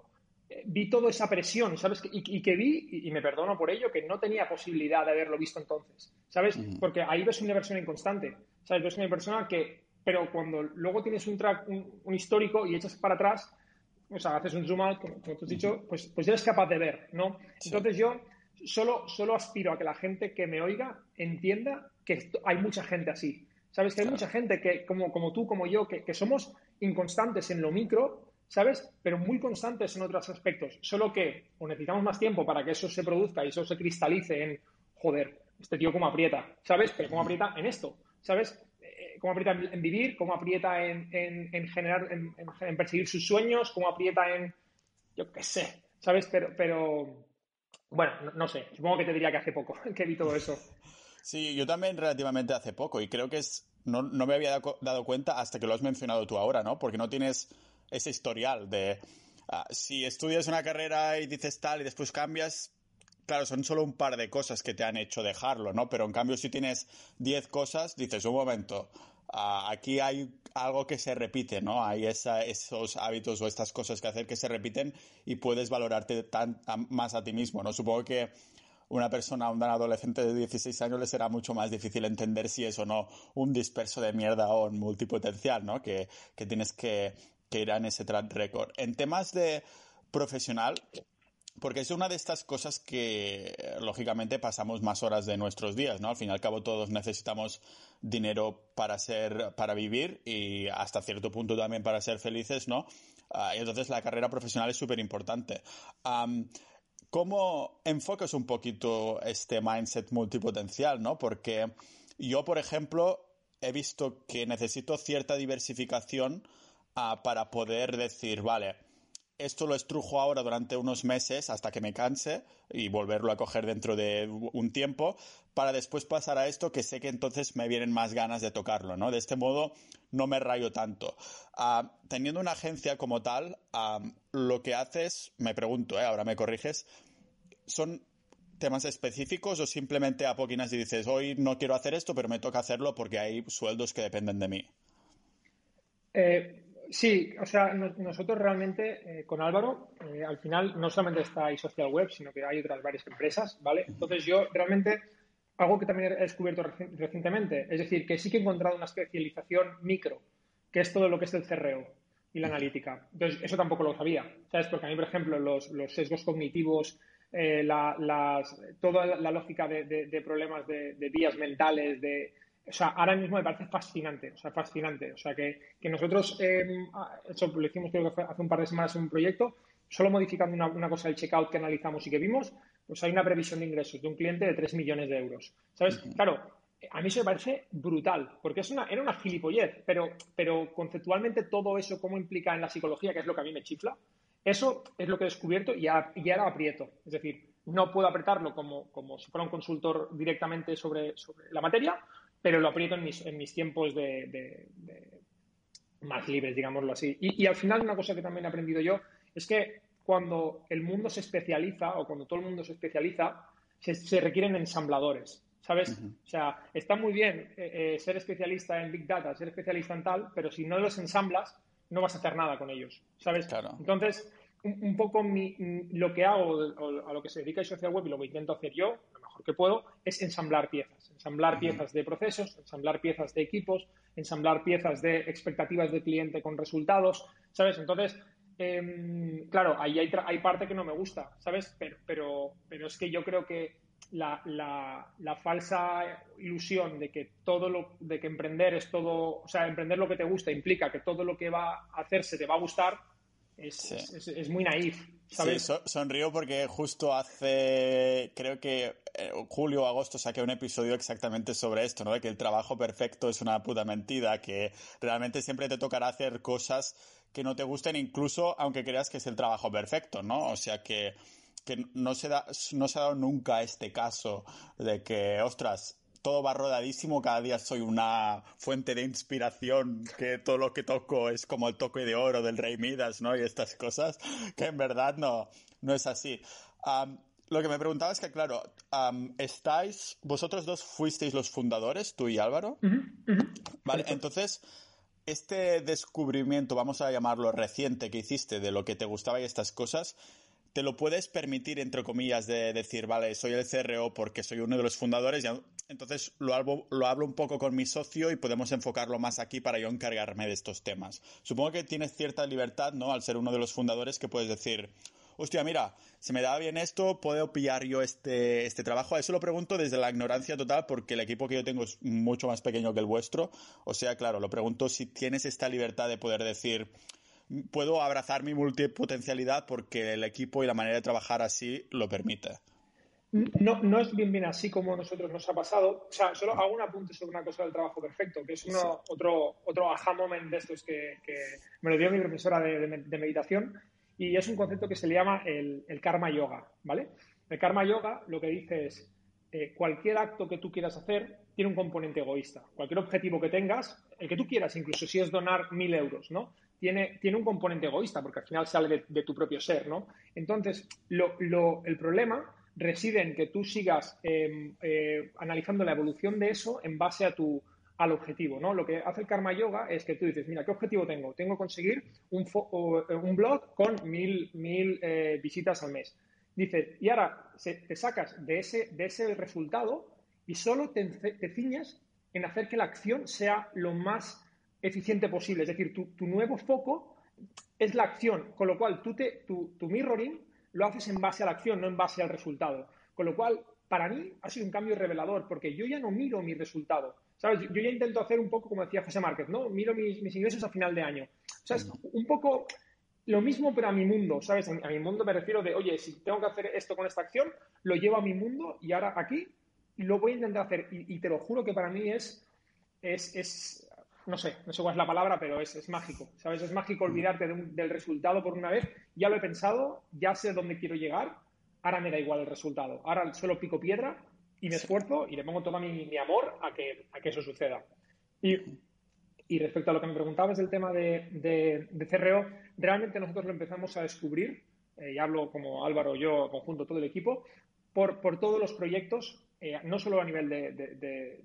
eh, vi toda esa presión, ¿sabes? Y, que vi, y, me perdono por ello, que no tenía posibilidad de haberlo visto entonces, ¿sabes? Porque ahí ves una versión inconstante. ¿Sabes? Ves una persona que, pero cuando luego tienes un track, un, histórico y echas para atrás, o sea, haces un zoom out, como, tú has dicho, pues, pues eres capaz de ver, ¿no? Entonces yo, solo, solo aspiro a que la gente que me oiga entienda que hay mucha gente así. ¿Sabes? Que hay mucha gente que, como, como tú, como yo, que, que somos inconstantes en lo micro, ¿sabes? Pero muy constantes en otros aspectos. Solo que o necesitamos más tiempo para que eso se produzca y eso se cristalice en, joder, este tío cómo aprieta, ¿sabes? Pero cómo aprieta en esto, ¿sabes? Eh, cómo aprieta en, vivir, cómo aprieta en, en, generar, en, perseguir sus sueños, cómo aprieta en, yo qué sé, ¿sabes? Pero, pero bueno, no, sé, supongo que te diría que hace poco que vi todo eso. Sí, yo también relativamente hace poco y creo que es, no, no me había dado cuenta hasta que lo has mencionado tú ahora, ¿no? Porque no tienes ese historial de ah, si estudias una carrera y dices tal y después cambias, claro, son solo un par de cosas que te han hecho dejarlo, ¿no? Pero en cambio, si tienes 10 cosas, dices, un momento, ah, aquí hay algo que se repite, ¿no? Hay esos hábitos o estas cosas que hacer que se repiten y puedes valorarte tan, más a ti mismo, ¿no? Supongo que una persona, un adolescente de 16 años le será mucho más difícil entender si es o no un disperso de mierda o un multipotencial, ¿no? Que, tienes que, ir en ese track record. En temas de profesional, porque es una de estas cosas que, lógicamente, pasamos más horas de nuestros días, ¿no? Al fin y al cabo, todos necesitamos dinero para ser, para vivir y hasta cierto punto también para ser felices, ¿no? Y entonces la carrera profesional es súper importante. ¿Cómo enfocas un poquito este mindset multipotencial, no? Porque yo, por ejemplo, he visto que necesito cierta diversificación ah, para poder decir, vale, esto lo estrujo ahora durante unos meses hasta que me canse y volverlo a coger dentro de un tiempo para después pasar a esto que sé que entonces me vienen más ganas de tocarlo, ¿no? De este modo no me rayo tanto. Ah, teniendo una agencia como tal, ah, lo que haces, me pregunto, ¿eh? ahora me corriges, ¿son temas específicos o simplemente apoquinas y dices, hoy no quiero hacer esto, pero me toca hacerlo porque hay sueldos que dependen de mí? Eh, Sí, o sea, nosotros realmente eh, con Álvaro, eh, al final no solamente está ahí Social Web, sino que hay otras varias empresas, ¿vale? Entonces yo realmente, algo que también he descubierto recientemente, es decir, que sí que he encontrado una especialización micro, que es todo lo que es el CRO y la analítica. Entonces, eso tampoco lo sabía, ¿sabes? Porque a mí, por ejemplo, los, sesgos cognitivos, eh, la, las, toda la lógica de, de problemas de, vías mentales, de o sea, ahora mismo me parece fascinante, o sea, fascinante. O sea, que, nosotros, eh, eso lo hicimos creo que hace un par de semanas en un proyecto, solo modificando una, cosa del checkout que analizamos y que vimos, pues hay una previsión de ingresos de un cliente de 3 millones de euros. ¿Sabes? Claro, a mí eso me parece brutal, porque es una, era una gilipollez, pero, pero conceptualmente todo eso, cómo implica en la psicología, que es lo que a mí me chifla, eso es lo que he descubierto y, y ahora aprieto. Es decir, no puedo apretarlo como, como si fuera un consultor directamente sobre, sobre la materia, pero lo aprieto en mis, en mis tiempos de, más libres, digámoslo así. Y, al final una cosa que también he aprendido yo es que cuando el mundo se especializa o cuando todo el mundo se especializa, se, requieren ensambladores, ¿sabes? O sea, está muy bien eh, eh, ser especialista en Big Data, ser especialista en tal, pero si no los ensamblas, no vas a hacer nada con ellos, ¿sabes? Entonces, un, poco lo que hago a lo que se dedica el social web y lo que intento hacer yo, mejor que puedo, es ensamblar piezas ensamblar piezas de procesos, ensamblar piezas de equipos, ensamblar piezas de expectativas de cliente con resultados, ¿sabes? Entonces, em, claro, ahí hay, hay, parte que no me gusta, ¿sabes? Pero, pero, pero es que yo creo que la, la, falsa ilusión de que todo lo, de que emprender es todo, o sea, emprender lo que te gusta implica que todo lo que va a hacerse te va a gustar, es, es, muy naif. ¿Sabes? Sí, sonrío porque justo hace, creo que eh, julio o agosto saqué un episodio exactamente sobre esto, ¿no? De que el trabajo perfecto es una puta mentira, que realmente siempre te tocará hacer cosas que no te gusten, incluso aunque creas que es el trabajo perfecto, ¿no? O sea que, que no, se da, no se ha dado nunca este caso de que, ostras, todo va rodadísimo, cada día soy una fuente de inspiración, que todo lo que toco es como el toque de oro del rey Midas, ¿no? Y estas cosas, que en verdad no, no es así. lo que me preguntaba es que, claro, estáis, vosotros dos fuisteis los fundadores, tú y Álvaro. Vale, entonces, este descubrimiento, vamos a llamarlo reciente, que hiciste de lo que te gustaba y estas cosas, te lo puedes permitir, entre comillas, de decir, vale, soy el CRO porque soy uno de los fundadores, y entonces lo hablo, lo hablo un poco con mi socio y podemos enfocarlo más aquí para yo encargarme de estos temas. Supongo que tienes cierta libertad, ¿no? Al ser uno de los fundadores que puedes decir, hostia, mira, se me da bien esto, puedo pillar yo este, este trabajo. Eso lo pregunto desde la ignorancia total porque el equipo que yo tengo es mucho más pequeño que el vuestro. O sea, claro, lo pregunto si tienes esta libertad de poder decir, puedo abrazar mi multipotencialidad porque el equipo y la manera de trabajar así lo permite. No, no es bien bien así como a nosotros nos ha pasado. O sea, solo hago un apunte sobre una cosa del trabajo perfecto, que es uno, otro, otro aha moment de estos que, me lo dio mi profesora de, meditación, y es un concepto que se le llama el, karma yoga, ¿vale? El karma yoga lo que dice es, eh, cualquier acto que tú quieras hacer tiene un componente egoísta. Cualquier objetivo que tengas, el que tú quieras, incluso si es donar mil euros, ¿no? Tiene, tiene, un componente egoísta, porque al final sale de, tu propio ser, ¿no? Entonces, lo, lo, el problema reside en que tú sigas em, eh, analizando la evolución de eso en base a tu, al objetivo, ¿no? Lo que hace el Karma Yoga es que tú dices, mira, ¿qué objetivo tengo? Tengo que conseguir un, eh, un blog con mil, mil eh, visitas al mes. Dices, y ahora te sacas de ese, de ese resultado y solo te, te, ciñes en hacer que la acción sea lo más eficiente posible. Es decir, tu, tu nuevo foco es la acción, con lo cual tú te, tu, tu mirroring lo haces en base a la acción, no en base al resultado. Con lo cual, para mí ha sido un cambio revelador, porque yo ya no miro mi resultado. ¿Sabes? Yo ya intento hacer un poco como decía José Márquez, ¿no? Miro mis, ingresos a final de año. O sea, es un poco lo mismo, pero a mi mundo, ¿sabes? A mi mundo me refiero de, oye, si tengo que hacer esto con esta acción, lo llevo a mi mundo y ahora aquí lo voy a intentar hacer. Y, te lo juro que para mí es, es, es, no sé, no sé cuál es la palabra, pero es, es mágico, ¿sabes? Es mágico olvidarte del resultado por una vez. Ya lo he pensado, ya sé dónde quiero llegar, ahora me da igual el resultado. Ahora solo pico piedra y me esfuerzo y le pongo todo mi, amor a que, a que eso suceda. Y, y, respecto a lo que me preguntabas del tema de, de, CRO, realmente nosotros lo empezamos a descubrir, eh, y hablo como Álvaro, yo, conjunto, todo el equipo, por, por todos los proyectos, eh, no solo a nivel de, de,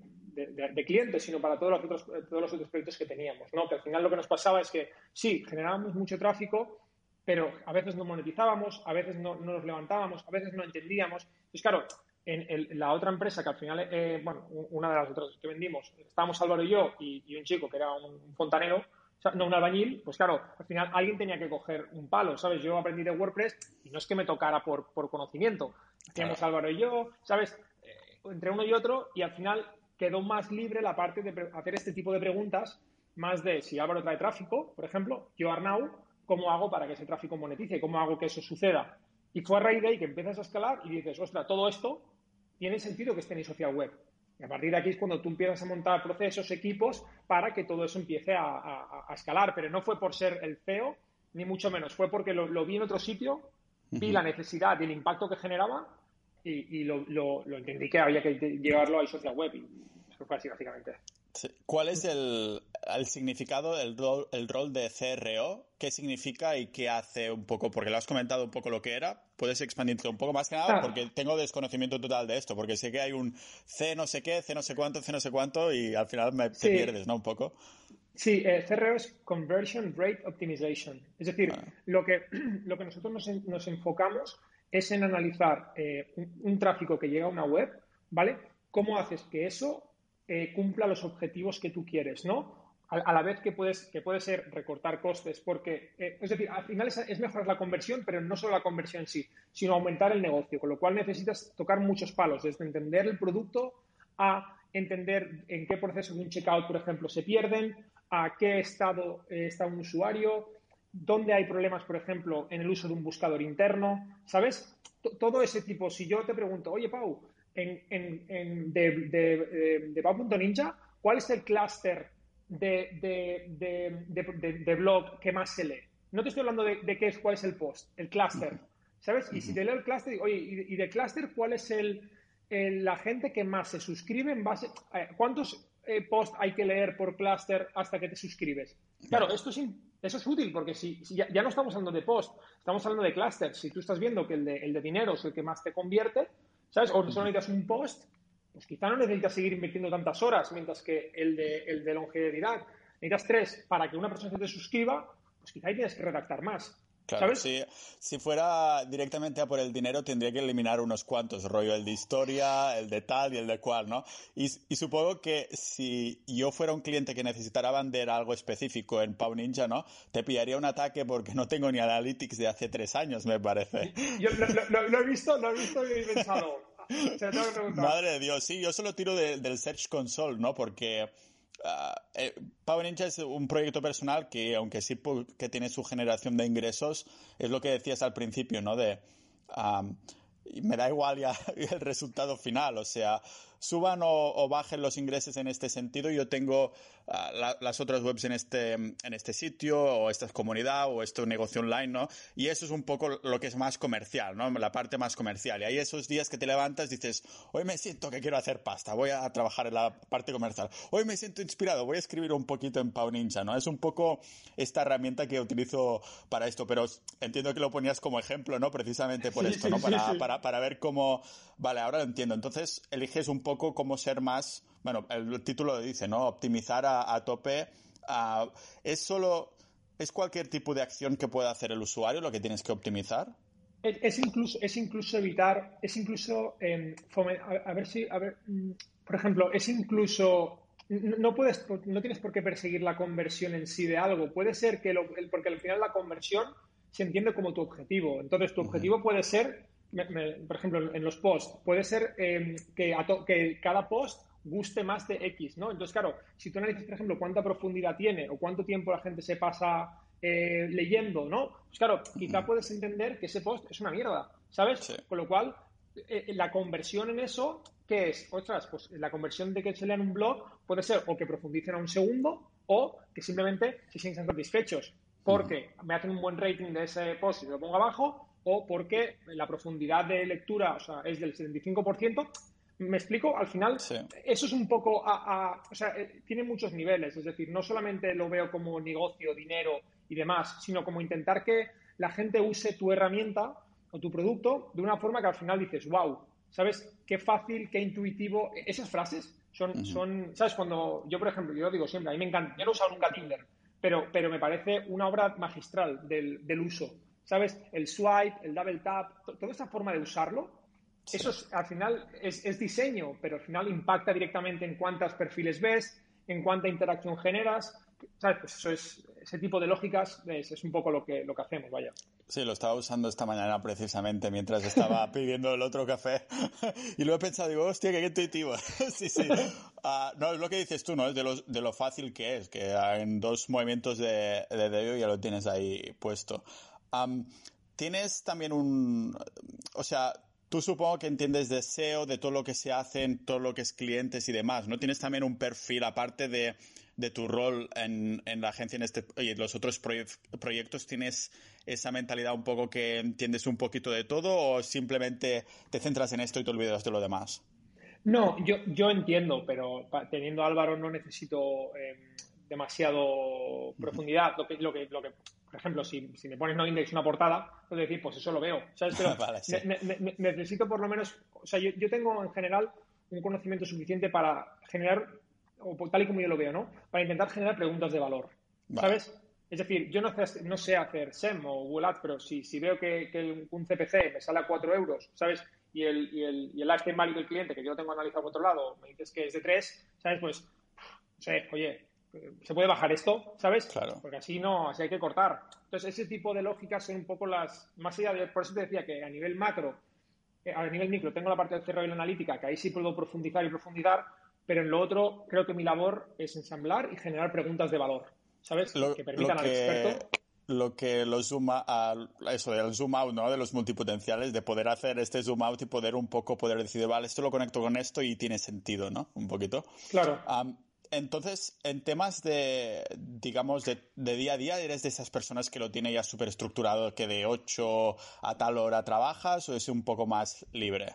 clientes, sino para todos los, otros, todos los otros proyectos que teníamos. ¿no? Que al final lo que nos pasaba es que sí, generábamos mucho tráfico, pero a veces no monetizábamos, a veces no, nos levantábamos, a veces no entendíamos. Entonces, claro, en, la otra empresa que al final, eh, bueno, una de las otras que vendimos, estábamos Álvaro y yo y, un chico que era un, fontanero, no un albañil, pues claro, al final alguien tenía que coger un palo, ¿sabes? Yo aprendí de WordPress y no es que me tocara por, por conocimiento. Hacíamos Álvaro y yo, ¿sabes? Eh, entre uno y otro y al final quedó más libre la parte de hacer este tipo de preguntas, más de si Álvaro trae tráfico, por ejemplo, yo Arnau, ¿cómo hago para que ese tráfico monetice? ¿Cómo hago que eso suceda? Y fue a raíz de ahí que empiezas a escalar y dices, ostras, todo esto tiene sentido que esté en social web. Y a partir de aquí es cuando tú empiezas a montar procesos, equipos, para que todo eso empiece a, escalar. Pero no fue por ser el CEO, ni mucho menos. Fue porque lo, vi en otro sitio, vi la necesidad y el impacto que generaba y, lo, entendí que había que llevarlo a social web. Y eso fue así, básicamente. ¿Cuál es el, significado, el rol, el rol de CRO? ¿Qué significa y qué hace un poco? Porque lo has comentado un poco lo que era. ¿Puedes expandirte un poco más que nada? Porque tengo desconocimiento total de esto, porque sé que hay un C no sé qué, C no sé cuánto, C no sé cuánto, y al final me te pierdes, ¿no? Un poco. Sí, eh, CRO es Conversion Rate Optimization. Es decir, ah. lo, que, lo que nosotros nos, enfocamos es en analizar eh, un, tráfico que llega a una web, ¿vale? ¿Cómo haces que eso eh, cumpla los objetivos que tú quieres, ¿no? A, la vez que puedes, que puede ser recortar costes, porque, eh, es decir, al final es, mejorar la conversión, pero no solo la conversión en sí, sino aumentar el negocio, con lo cual necesitas tocar muchos palos, desde entender el producto a entender en qué proceso de un checkout, por ejemplo, se pierden, a qué estado eh, está un usuario, dónde hay problemas, por ejemplo, en el uso de un buscador interno, ¿sabes? todo ese tipo, si yo te pregunto, oye, Pau, en, en, de, de, de Ninja, ¿cuál es el clúster de, de, blog que más se lee? No te estoy hablando de, qué es, cuál es el post, el clúster, ¿sabes? Y si te leo el clúster, oye, y, de clúster, ¿cuál es el, la gente que más se suscribe en base... Eh, ¿Cuántos eh, posts hay que leer por clúster hasta que te suscribes? Claro, esto es, eso es útil porque si, ya, no estamos hablando de post, estamos hablando de clúster. Si tú estás viendo que el de, el de dinero es el que más te convierte, ¿sabes? O solo necesitas un post, pues quizá no necesitas seguir invirtiendo tantas horas, mientras que el de, el de longevidad necesitas tres para que una persona se te suscriba, pues quizá ahí tienes que redactar más. Claro, si, si, fuera directamente a por el dinero, tendría que eliminar unos cuantos, rollo el de historia, el de tal y el de cual, ¿no? Y, supongo que si yo fuera un cliente que necesitara vender algo específico en Pau Ninja, ¿no? Te pillaría un ataque porque no tengo ni Analytics de hace tres años, me parece. Yo lo, he visto, lo he visto y he pensado. Madre de Dios, sí, yo solo tiro del Search Console, ¿no? Porque Power Ninja es un proyecto personal que, aunque sí que tiene su generación de ingresos, es lo que decías al principio, ¿no? De, me da igual ya el resultado final, o sea, suban o, bajen los ingresos en este sentido. Yo tengo ah, las otras webs en este, en este sitio, o esta comunidad, o este negocio online, ¿no? Y eso es un poco lo que es más comercial, ¿no? La parte más comercial. Y hay esos días que te levantas dices, hoy me siento que quiero hacer pasta, voy a trabajar en la parte comercial. Hoy me siento inspirado, voy a escribir un poquito en Pau Ninja, ¿no? Es un poco esta herramienta que utilizo para esto, pero entiendo que lo ponías como ejemplo, ¿no? Precisamente por esto, ¿no? Para, para, para ver cómo, vale, ahora lo entiendo. Entonces, eliges un poco poco cómo ser más, bueno, el título lo dice, ¿no? Optimizar a, tope. ¿Es solo, es cualquier tipo de acción que pueda hacer el usuario lo que tienes que optimizar? Es, incluso, es incluso evitar, es incluso, eh, a, ver si, a ver, mm, por ejemplo, es incluso, no puedes, no tienes por qué perseguir la conversión en sí de algo. Puede ser que, lo, porque al final la conversión se entiende como tu objetivo. Entonces, tu objetivo puede ser por ejemplo, en los posts, puede ser em, que, que cada post guste más de X, ¿no? Entonces, claro, si tú analizas, por ejemplo, cuánta profundidad tiene o cuánto tiempo la gente se pasa eh, leyendo, ¿no? Pues claro, quizá puedes entender que ese post es una mierda, ¿sabes? Con lo cual, eh, eh, la conversión en eso, ¿qué es? Ostras, pues la conversión de que se lean un blog puede ser o que profundicen a un segundo o que simplemente se sientan satisfechos porque me hacen un buen rating de ese post y lo pongo abajo o porque la profundidad de lectura o sea, es del 75%. ¿Me explico? Al final, eso es un poco, a, o sea, eh, tiene muchos niveles, es decir, no solamente lo veo como negocio, dinero y demás, sino como intentar que la gente use tu herramienta o tu producto de una forma que al final dices, wow, ¿sabes? Qué fácil, qué intuitivo. E, esas frases son, son ¿sabes? Cuando yo, por ejemplo, yo lo digo siempre, a mí me encanta, yo no he usado nunca Tinder, pero, pero me parece una obra magistral del, del uso. ¿Sabes? El swipe, el double tap, toda esa forma de usarlo, eso al final es, diseño, pero al final impacta directamente en cuántos perfiles ves, en cuánta interacción generas, ¿sabes? Pues eso es, ese tipo de lógicas es, un poco lo que, lo que hacemos, vaya. Sí, lo estaba usando esta mañana precisamente mientras estaba pidiendo el otro café y lo he pensado, digo, hostia, qué intuitivo. sí, sí. Ah, no, es lo que dices tú, ¿no? Es de lo, de lo fácil que es, que en dos movimientos de, de dedo ya lo tienes ahí puesto tienes también un, o sea, tú supongo que entiendes de SEO, de todo lo que se hace en todo lo que es clientes y demás, ¿no? Tienes también un perfil, aparte de, tu rol en, la agencia en este, y en los otros proyectos, ¿tienes esa mentalidad un poco que entiendes un poquito de todo o simplemente te centras en esto y te olvidas de lo demás? No, yo, yo entiendo, pero teniendo Álvaro no necesito em, demasiado profundidad. Lo que, lo que, lo que por ejemplo, si, si me pones no index una portada, puedo decir, pues eso lo veo. ¿sabes? Pero necesito por lo menos, o sea, yo, yo, tengo en general un conocimiento suficiente para generar, o tal y como yo lo veo, ¿no? Para intentar generar preguntas de valor, ¿sabes? Es decir, yo no sé, no sé hacer SEM o Google Ads, pero si, si veo que, que, un CPC me sale a 4 euros, ¿sabes? Y el, y el, y el lifetime value del cliente, que yo lo tengo analizado por otro lado, me dices que es de 3, ¿sabes? Pues, no sé, oye, se puede bajar esto, ¿sabes? Claro. Porque así no, así hay que cortar. Entonces, ese tipo de lógicas son un poco las, más allá de, por eso te decía que a nivel macro, eh, a nivel micro, tengo la parte de cerrado y la analítica, que ahí sí puedo profundizar y profundizar, pero en lo otro creo que mi labor es ensamblar y generar preguntas de valor, ¿sabes? que permitan al experto lo que lo suma a eso, el zoom out, ¿no? De los multipotenciales, de poder hacer este zoom out y poder un poco poder decir, vale, esto lo conecto con esto y tiene sentido, ¿no? Un poquito. Claro. Entonces, en temas de, digamos, de, día a día, ¿eres de esas personas que lo tiene ya súper estructurado, que de 8 a tal hora trabajas o es un poco más libre?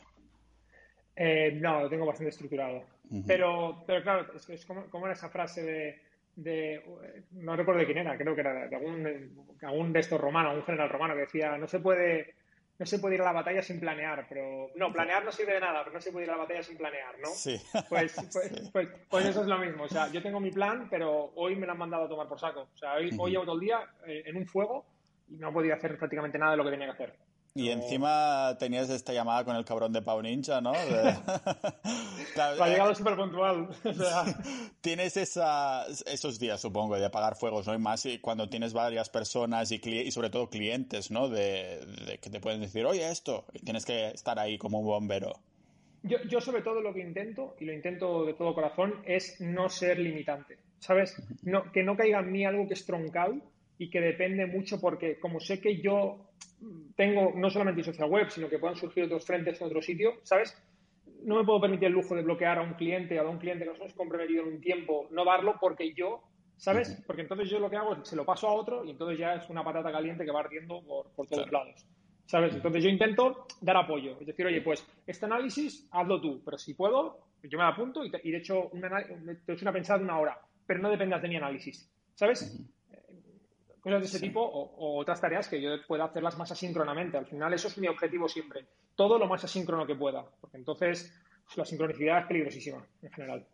Eh, no, lo tengo bastante estructurado. pero, pero claro, es, es como, como, era esa frase de, de, no recuerdo de quién era, creo que era de algún, algún de estos romanos, un general romano que decía, no se puede no se puede ir a la batalla sin planear, pero no, planear no sirve de nada, pero no se puede ir a la batalla sin planear, ¿no? Sí. Pues, pues, pues, pues, eso es lo mismo, o sea, yo tengo mi plan, pero hoy me lo han mandado a tomar por saco, o sea, hoy, hoy llevo todo el día eh, en un fuego y no podía hacer prácticamente nada de lo que tenía que hacer. Y encima tenías esta llamada con el cabrón de Pau Ninja, ¿no? claro, ha llegado súper puntual. Tienes esa, esos días, supongo, de apagar fuegos, ¿no? Y más cuando tienes varias personas y, y sobre todo clientes, ¿no? De, que te pueden decir, oye, esto, y tienes que estar ahí como un bombero. Yo, yo sobre todo lo que intento, y lo intento de todo corazón, es no ser limitante, ¿sabes? No, que no caiga en mí algo que es troncal y que depende mucho porque como sé que yo tengo no solamente social web, sino que puedan surgir otros frentes en otro sitio, ¿sabes? No me puedo permitir el lujo de bloquear a un cliente o a un cliente que nos hemos comprometido en un tiempo, no darlo porque yo, ¿sabes? Porque entonces yo lo que hago es se lo paso a otro y entonces ya es una patata caliente que va ardiendo por, por todos lados. ¿Sabes? Entonces yo intento dar apoyo. Es decir, oye, pues este análisis hazlo tú, pero si puedo, yo me apunto y, de hecho una, te he hecho una pensada de una hora, pero no dependas de mi análisis. ¿Sabes? Cosas de ese tipo o, otras tareas que yo pueda hacerlas más asíncronamente. Al final, eso es mi objetivo siempre. Todo lo más asíncrono que pueda, porque entonces la sincronicidad es peligrosísima en general.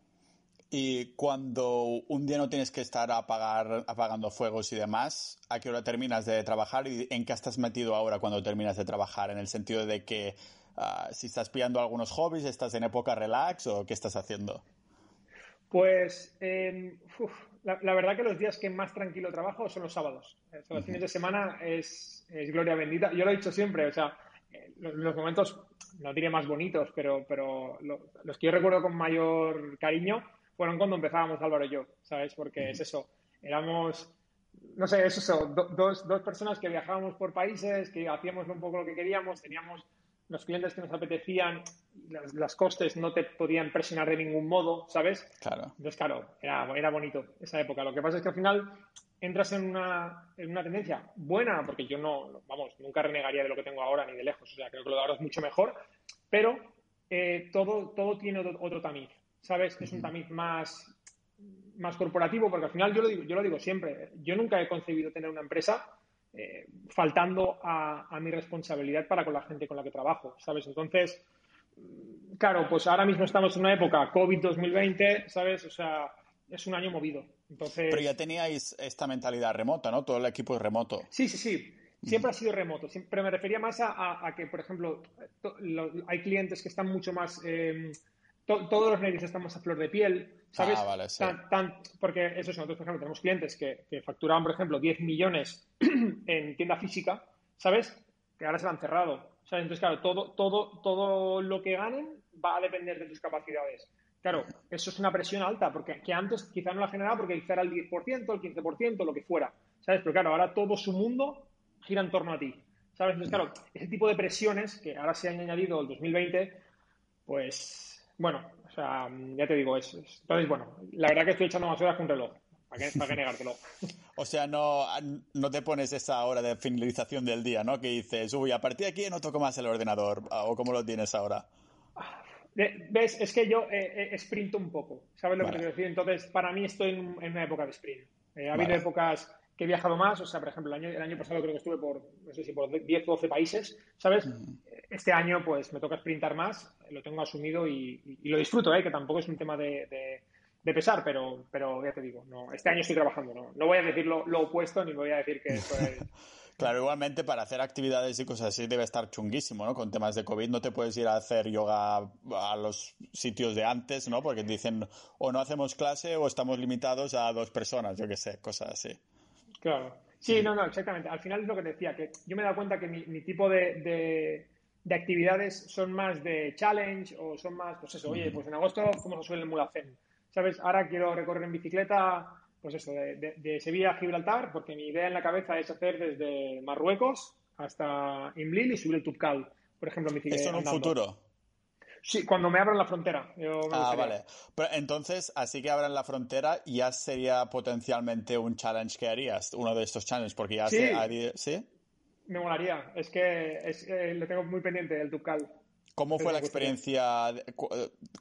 Y cuando un día no tienes que estar apagar, apagando fuegos y demás, ¿a qué hora terminas de trabajar y en qué estás metido ahora cuando terminas de trabajar? En el sentido de que ah, si estás pillando algunos hobbies, ¿estás en época relax o qué estás haciendo? Pues eh, la, verdad que los días que más tranquilo trabajo son los sábados. los fines de semana es, gloria bendita. Yo lo he dicho siempre, o sea, eh, los, momentos, no diré más bonitos, pero, pero los que yo recuerdo con mayor cariño fueron cuando empezábamos Álvaro y yo, ¿sabes? Porque es eso, éramos, no sé, es eso, dos, dos personas que viajábamos por países, que hacíamos un poco lo que queríamos, teníamos los clientes que nos apetecían, las, costes no te podían presionar de ningún modo, ¿sabes? Claro. Entonces, claro, era, era bonito esa época. Lo que pasa es que al final entras en una, en una tendencia buena, porque yo no, vamos, nunca renegaría de lo que tengo ahora ni de lejos, o sea, creo que lo de ahora es mucho mejor, pero eh, todo, todo tiene otro, tamiz, ¿sabes? Es un tamiz más, más corporativo, porque al final yo lo, digo, yo lo digo siempre, yo nunca he concebido tener una empresa eh, faltando a, mi responsabilidad para con la gente con la que trabajo, ¿sabes? Entonces, mm, claro, pues ahora mismo estamos en una época COVID 2020, ¿sabes? O sea, es un año movido. Entonces... Pero ya teníais esta mentalidad remota, ¿no? Todo el equipo es remoto. Sí, sí, sí. Siempre ha sido remoto, pero me refería más a, que, por ejemplo, hay clientes que están mucho más... Eh, todos los medios estamos a flor de piel, ¿sabes? Ah, vale, sí. porque eso es, nosotros, por ejemplo, tenemos clientes que, que facturaban, por ejemplo, 10 millones en tienda física, ¿sabes? Que ahora se han cerrado. ¿sabes? Entonces, claro, todo, todo, todo lo que ganen va a depender de tus capacidades. Claro, eso es una presión alta, porque que antes quizá no la generaba porque quizá era el 10%, el 15%, lo que fuera, ¿sabes? Pero claro, ahora todo su mundo gira en torno a ti, ¿sabes? Entonces, claro, ese tipo de presiones que ahora se han añadido el 2020, pues bueno, o sea, ya te digo, es, entonces, bueno, la verdad que estoy echando más horas que un reloj. ¿Para qué, para negártelo? o sea, no, no te pones esa hora de finalización del día, ¿no? Que dices, uy, a partir de aquí no toco más el ordenador. ¿O cómo lo tienes ahora? ¿Ves? Es que yo eh, eh, sprinto un poco. ¿Sabes lo que quiero decir? Entonces, para mí estoy en, una época de sprint. Eh, ha habido épocas que he viajado más, o sea, por ejemplo, el año, el año pasado creo que estuve por, no sé si por 10 o 12 países, ¿sabes? Este año, pues me toca sprintar más, lo tengo asumido y, lo disfruto, ¿eh? que tampoco es un tema de, pesar, pero, pero ya te digo, no, este año estoy trabajando, no, no voy a decir lo, opuesto ni voy a decir que esto es... Claro, igualmente para hacer actividades y cosas así debe estar chunguísimo, ¿no? Con temas de COVID no te puedes ir a hacer yoga a los sitios de antes, ¿no? Porque dicen o no hacemos clase o estamos limitados a dos personas, yo qué sé, cosas así. Claro. Sí, no, no, exactamente. Al final es lo que decía, que yo me he dado cuenta que mi, tipo de, de, actividades son más de challenge o son más, pues eso, oye, pues en agosto fuimos a subir el Mulacén. ¿Sabes? Ahora quiero recorrer en bicicleta, pues eso, de, Sevilla a Gibraltar, porque mi idea en la cabeza es hacer desde Marruecos hasta Imlil y subir el Tubcal, por ejemplo, en bicicleta. ¿Eso en un futuro? Sí, cuando me abran la frontera. ah, vale. Pero entonces, así que abran la frontera, ya sería potencialmente un challenge que harías, uno de estos challenges, porque ya sí. Se, ¿Sí? Me molaría. Es que es, lo tengo muy pendiente, el Tucal. ¿Cómo fue la experiencia?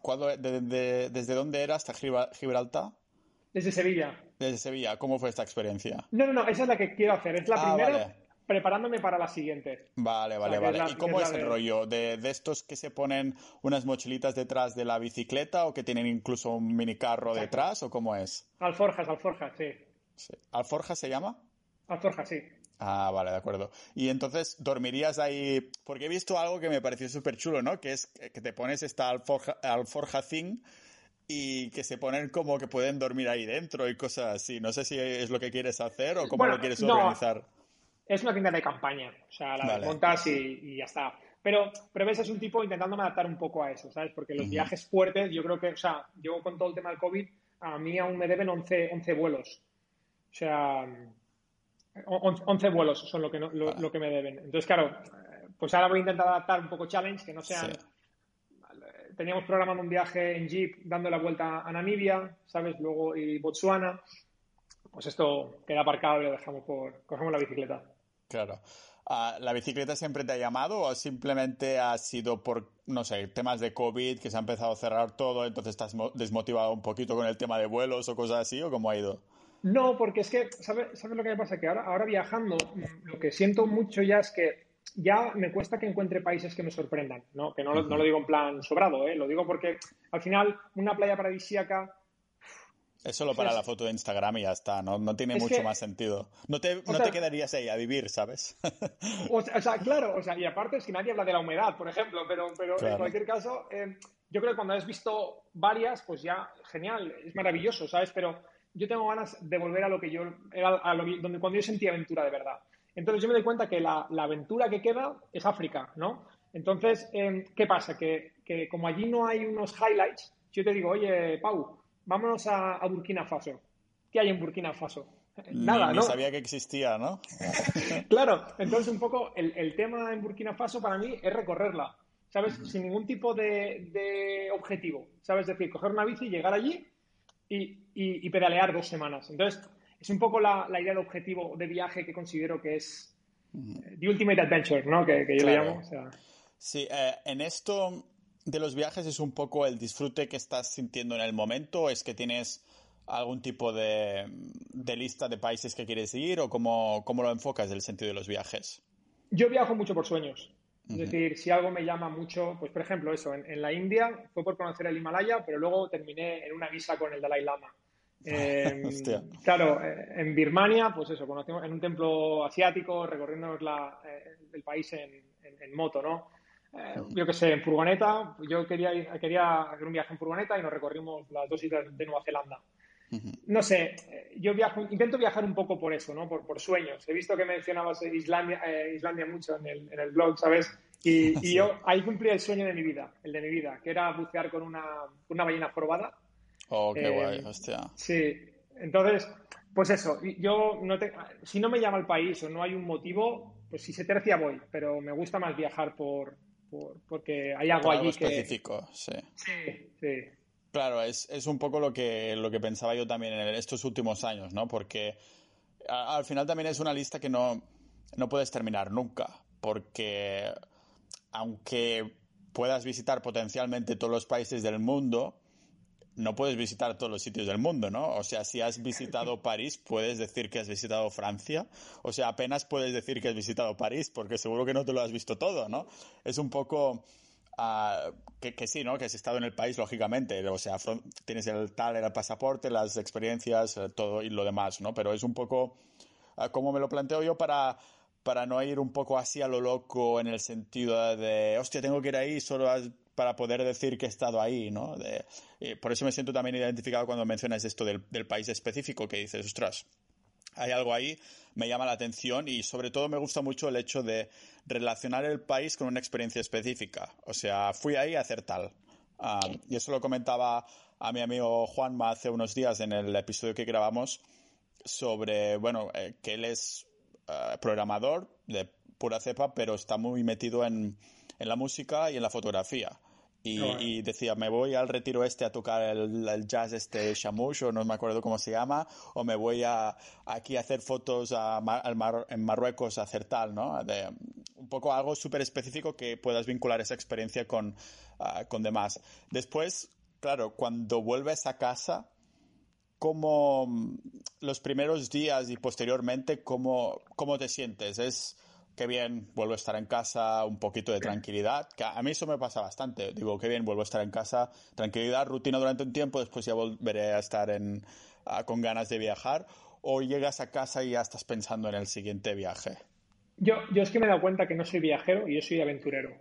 cuando, ¿Desde dónde era hasta Gibraltar? Desde Sevilla. Desde Sevilla. ¿Cómo fue esta experiencia? No, no, no, esa es la que quiero hacer. Es la ah, primera preparándome para la siguiente. Vale, vale, vale. ¿Y cómo es, el rollo? ¿De, estos que se ponen unas mochilitas detrás de la bicicleta o que tienen incluso un minicarro detrás o cómo es? Alforjas, alforjas, sí. ¿Alforjas se llama? Alforjas, sí. Ah, vale, de acuerdo. Y entonces dormirías ahí, porque he visto algo que me pareció súper chulo, ¿no? Que es que te pones esta alforja, alforja zinc y que se ponen como que pueden dormir ahí dentro y cosas así. No sé si es lo que quieres hacer o cómo lo quieres organizar. Es una tienda de campaña, o sea, la montas y, ya está. Pero, pero ves, es un tipo intentando adaptar un poco a eso, ¿sabes? Porque los viajes fuertes, yo creo que, o sea, yo con todo el tema del COVID, a mí aún me deben 11, 11 vuelos. O sea, 11 vuelos son lo que, lo, que me deben. Entonces, claro, pues ahora voy a intentar adaptar un poco challenge, que no sean... Teníamos programado un viaje en Jeep dando la vuelta a Namibia, ¿sabes? Luego y Botswana. Pues esto queda aparcado y lo dejamos por... Cogemos la bicicleta. Claro. Ah, ¿La bicicleta siempre te ha llamado o simplemente ha sido por, no sé, temas de COVID, que se ha empezado a cerrar todo, entonces estás desmotivado un poquito con el tema de vuelos o cosas así, o cómo ha ido? No, porque es que, ¿sabes, ¿sabes lo que me pasa? Que ahora, ahora viajando, lo que siento mucho ya es que ya me cuesta que encuentre países que me sorprendan, ¿no? Que no, no lo digo en plan sobrado, ¿eh? Lo digo porque al final una playa paradisíaca es solo para la foto de Instagram y ya está, no, no tiene mucho más sentido. No te, no te quedarías ahí a vivir, ¿sabes? o, sea, claro, o sea, y aparte es que nadie habla de la humedad, por ejemplo, pero, pero en cualquier caso, eh, yo creo que cuando has visto varias, pues ya, genial, es maravilloso, ¿sabes? Pero yo tengo ganas de volver a lo que yo era a lo, donde cuando yo sentía aventura de verdad. Entonces yo me doy cuenta que la, aventura que queda es África, ¿no? Entonces, em, ¿qué pasa? Que, como allí no hay unos highlights, yo te digo, oye, Pau, vámonos a, Burkina Faso. ¿Qué hay en Burkina Faso? Nada, ni, ¿no? sabía que existía, ¿no? claro, entonces un poco el, tema en Burkina Faso para mí es recorrerla, ¿sabes? Sin ningún tipo de, de objetivo, ¿sabes? Es decir, coger una bici, llegar allí y, pedalear dos semanas. Entonces, es un poco la, idea de objetivo de viaje que considero que es eh, The Ultimate Adventure, ¿no? Que, yo le llamo. Sí, eh, en esto de los viajes es un poco el disfrute que estás sintiendo en el momento, es que tienes algún tipo de, lista de países que quieres ir o cómo, cómo lo enfocas del sentido de los viajes? Yo viajo mucho por sueños. Es decir, si algo me llama mucho, pues por ejemplo eso, en, la India fue por conocer el Himalaya, pero luego terminé en una visa con el Dalai Lama. Eh, claro, eh, en Birmania, pues eso, conocimos en un templo asiático, recorriendo eh, el país en, moto, ¿no? Yo qué sé, en furgoneta, yo quería, quería hacer un viaje en furgoneta y nos recorrimos las dos islas de Nueva Zelanda. No sé, yo viajo, intento viajar un poco por eso, ¿no? Por, por sueños. He visto que mencionabas Islandia, eh, Islandia mucho en el, en el, blog, ¿sabes? Y, y yo ahí cumplí el sueño de mi vida, el de mi vida, que era bucear con una, una ballena jorobada. Oh, qué guay, eh, hostia. Sí, entonces, pues eso, yo no te, si no me llama el país o no hay un motivo, pues si se tercia voy, pero me gusta más viajar por, por porque hay algo allí específico, sí. Sí, sí. Claro, es, un poco lo que, lo que pensaba yo también en estos últimos años, ¿no? Porque al final también es una lista que no, no puedes terminar nunca, porque aunque puedas visitar potencialmente todos los países del mundo, no puedes visitar todos los sitios del mundo, ¿no? O sea, si has visitado París, puedes decir que has visitado Francia. O sea, apenas puedes decir que has visitado París, porque seguro que no te lo has visto todo, ¿no? Es un poco que, sí, ¿no? Que has estado en el país, lógicamente. O sea, tienes el tal, el pasaporte, las experiencias, eh, todo y lo demás, ¿no? Pero es un poco ah, como me lo planteo yo para, para no ir un poco así a lo loco en el sentido de, hostia, tengo que ir ahí solo para poder decir que he estado ahí, ¿no? por eso me siento también identificado cuando mencionas esto del, del país específico, que dices, ostras, hay algo ahí, me llama la atención y sobre todo me gusta mucho el hecho de relacionar el país con una experiencia específica. O sea, fui ahí a hacer tal. y eso lo comentaba a mi amigo Juanma hace unos días en el episodio que grabamos sobre, bueno, eh, que él es eh, programador de pura cepa, pero está muy metido en, en la música y en la fotografía. Y, decía, me voy al retiro este a tocar el, jazz este Shamush, o no me acuerdo cómo se llama, o me voy a, aquí a hacer fotos a, en Marruecos a hacer tal, ¿no? De, un poco algo súper específico que puedas vincular esa experiencia con, ah, con demás. Después, claro, cuando vuelves a casa, ¿cómo los primeros días y posteriormente, cómo, cómo te sientes? ¿Es qué bien, vuelvo a estar en casa, un poquito de tranquilidad, que a mí eso me pasa bastante. Digo, qué bien, vuelvo a estar en casa, tranquilidad, rutina durante un tiempo, después ya volveré a estar en, con ganas de viajar. o llegas a casa y ya estás pensando en el siguiente viaje? Yo, yo es que me he dado cuenta que no soy viajero y yo soy aventurero.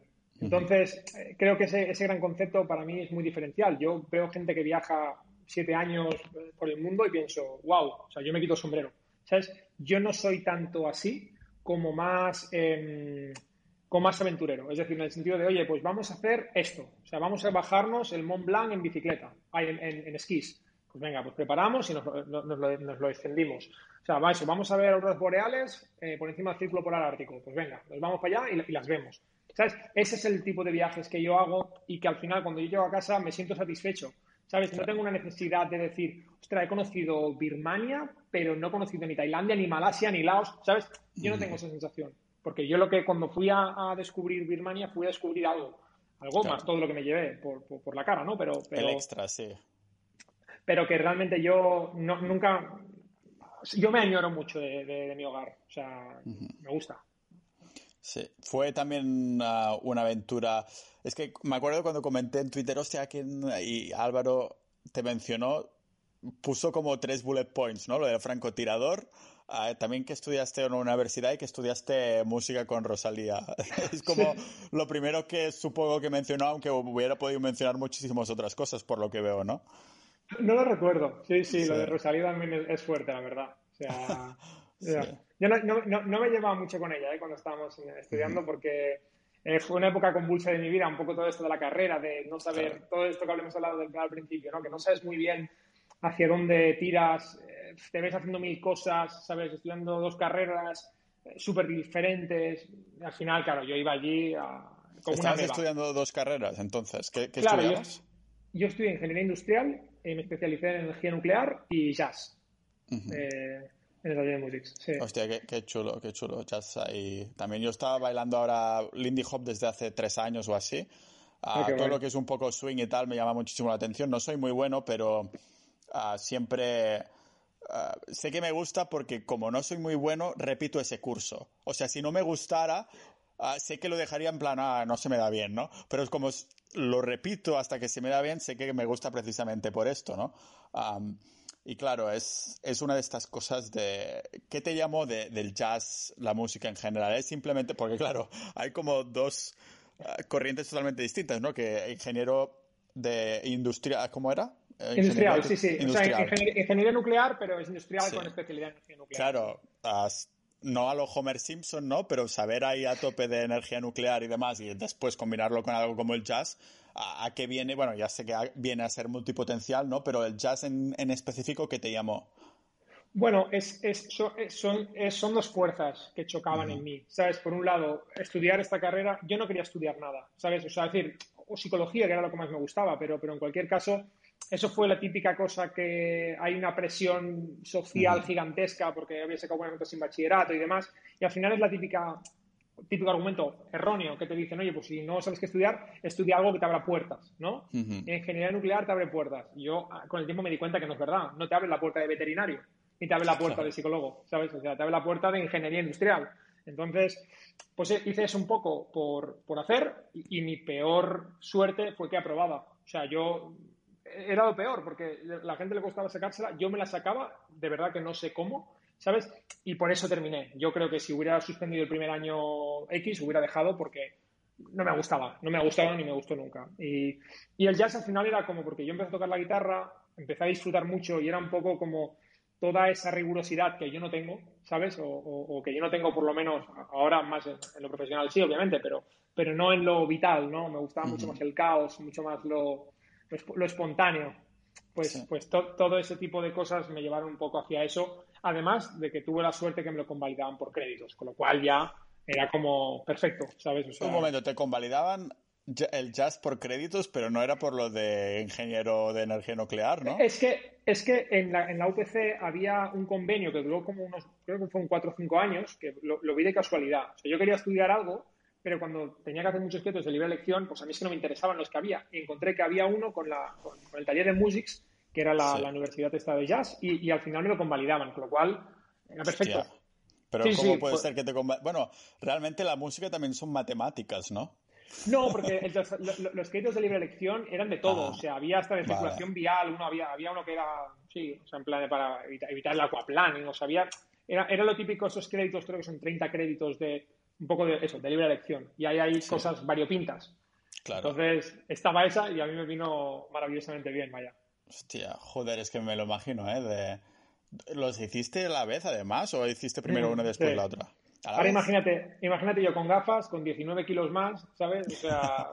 Entonces, eh, creo que ese, ese, gran concepto para mí es muy diferencial. Yo veo gente que viaja siete años eh, por el mundo y pienso, wow, o sea, yo me quito sombrero. ¿Sabes? Yo no soy tanto así como más, eh, como más aventurero. Es decir, en el sentido de, oye, pues vamos a hacer esto. O sea, vamos a bajarnos el Mont Blanc en bicicleta, en, en, en esquís. Pues venga, pues preparamos y nos, lo, extendimos. O sea, eso, vamos a ver auroras boreales eh, por encima del círculo polar ártico. Pues venga, nos vamos para allá y, y, las vemos. ¿Sabes? Ese es el tipo de viajes que yo hago y que al final cuando yo llego a casa me siento satisfecho. ¿Sabes? No tengo una necesidad de decir, ostras, he conocido Birmania, pero no he conocido ni Tailandia, ni Malasia, ni Laos. ¿Sabes? Yo no tengo esa sensación. Porque yo lo que cuando fui a, a descubrir Birmania fui a descubrir algo. Algo claro. más todo lo que me llevé por, por, por la cara, ¿no? Pero, pero, el extra, sí pero que realmente yo no, nunca, yo me añoro mucho de, de, de mi hogar, o sea, uh -huh. me gusta. Sí, fue también uh, una aventura. Es que me acuerdo cuando comenté en Twitter, hostia, que y Álvaro te mencionó, puso como tres bullet points, ¿no? Lo del francotirador, uh, también que estudiaste en una universidad y que estudiaste música con Rosalía. es como sí. lo primero que supongo que mencionó, aunque hubiera podido mencionar muchísimas otras cosas, por lo que veo, ¿no? No lo recuerdo. Sí, sí, sí. lo de Rosalía también es fuerte, la verdad. O sea, sí. Yo no, no, no, me llevaba mucho con ella ¿eh? cuando estábamos estudiando porque eh, fue una época convulsa de mi vida, un poco todo esto de la carrera, de no saber, claro. todo esto que hablamos hablado del, al principio, ¿no? que no sabes muy bien hacia dónde tiras, eh, te ves haciendo mil cosas, ¿sabes? Estudiando dos carreras eh, súper diferentes. Al final, claro, yo iba allí a... Como ¿Estabas una estudiando dos carreras entonces? ¿Qué, qué claro, estudiabas? Yo, yo estudié Ingeniería Industrial eh, me especialicé en energía nuclear y jazz. Uh -huh. En el taller de música. Sí. Hostia, qué, qué, chulo, qué chulo. Jazz ahí. También yo estaba bailando ahora Lindy Hop desde hace tres años o así. Uh, todo bueno. lo que es un poco swing y tal me llama muchísimo la atención. No soy muy bueno, pero uh, siempre uh, sé que me gusta porque como no soy muy bueno, repito ese curso. O sea, si no me gustara, sé que lo dejaría en plan, ah, no se me da bien, ¿no? Pero es como lo repito hasta que se me da bien, sé que me gusta precisamente por esto, ¿no? Um, y claro, es, es una de estas cosas de... ¿Qué te llamo de, del jazz, la música en general? Es simplemente porque, claro, hay como dos uh, corrientes totalmente distintas, ¿no? Que ingeniero de industria... ¿Cómo era? Eh, industrial, sí, sí. Industrial. O sea, ingeniería, ingeniería, nuclear, pero es industrial sí. con especialidad en energía nuclear. Claro, uh, no a lo Homer Simpson, ¿no? Pero saber ahí a tope de energía nuclear y demás y después combinarlo con algo como el jazz, ¿a, a qué viene? Bueno, ya sé que viene a ser multipotencial, ¿no? Pero el jazz en, en específico, ¿qué te llamó? Bueno, es, es, son, es, son, dos fuerzas que chocaban uh -huh. en mí, ¿sabes? Por un lado, estudiar esta carrera, yo no quería estudiar nada, ¿sabes? O sea, es decir, o psicología, que era lo que más me gustaba, pero, pero en cualquier caso, eso fue la típica cosa que hay una presión social uh -huh. gigantesca porque había sacado buenas notas sin bachillerato y demás, y al final es la típica típico argumento erróneo que te dicen, oye, pues si no sabes qué estudiar, estudia algo que te abra puertas, ¿no? Uh -huh. En ingeniería nuclear te abre puertas. Yo ah, con el tiempo me di cuenta que no es verdad, no te abre la puerta de veterinario, ni te abre la puerta de psicólogo, ¿sabes? O sea, te abre la puerta de ingeniería industrial. Entonces, pues hice eso un poco por, por hacer y, y mi peor suerte fue que aprobaba. O sea, yo era lo peor, porque la gente le costaba sacársela, yo me la sacaba, de verdad que no sé cómo, ¿sabes? Y por eso terminé. Yo creo que si hubiera suspendido el primer año X, hubiera dejado porque no me gustaba, no me ha gustado ni me gustó nunca. Y, y el jazz al final era como porque yo empecé a tocar la guitarra, empecé a disfrutar mucho y era un poco como toda esa rigurosidad que yo no tengo, ¿sabes? O, o, o que yo no tengo por lo menos ahora más en, en, lo profesional, sí, obviamente, pero, pero no en lo vital, ¿no? Me gustaba uh -huh. mucho más el caos, mucho más lo, lo, lo espontáneo. Pues, sí. pues to, todo ese tipo de cosas me llevaron un poco hacia eso, además de que tuve la suerte que me lo convalidaban por créditos, con lo cual ya era como perfecto, ¿sabes? O sea, un momento, ¿te convalidaban el jazz por créditos, pero no era por lo de ingeniero de energía nuclear, ¿no? Es que, es que en, la, en la UPC había un convenio que duró como unos, creo que fueron cuatro o cinco años, que lo, lo vi de casualidad. O sea, yo quería estudiar algo pero cuando tenía que hacer muchos créditos de libre elección, pues a mí es que no me interesaban los que había. Y encontré que había uno con, la, con, con el taller de Musics, que era la, sí. la universidad esta de jazz, y, y, al final me lo convalidaban, con lo cual era perfecto. Hostia. Pero sí, ¿cómo sí, puede pues... ser que te Bueno, realmente la música también son matemáticas, ¿no? No, porque los, créditos de libre elección eran de todo. Ah, o sea, había hasta de circulación vial, uno había, había uno que era, sí, o sea, en plan para evitar, el aquaplaning, o sea, había, era, era lo típico, esos créditos, creo que son 30 créditos de, un poco de eso, de libre elección. Y ahí hay cosas variopintas. Claro. Entonces, estaba esa y a mí me vino maravillosamente bien, vaya. Hostia, joder, es que me lo imagino, ¿eh? De... ¿Los hiciste a la vez, además, o hiciste primero mm, una y después la otra? Ahora imagínate, imagínate yo con gafas, con 19 kilos más, ¿sabes? O sea,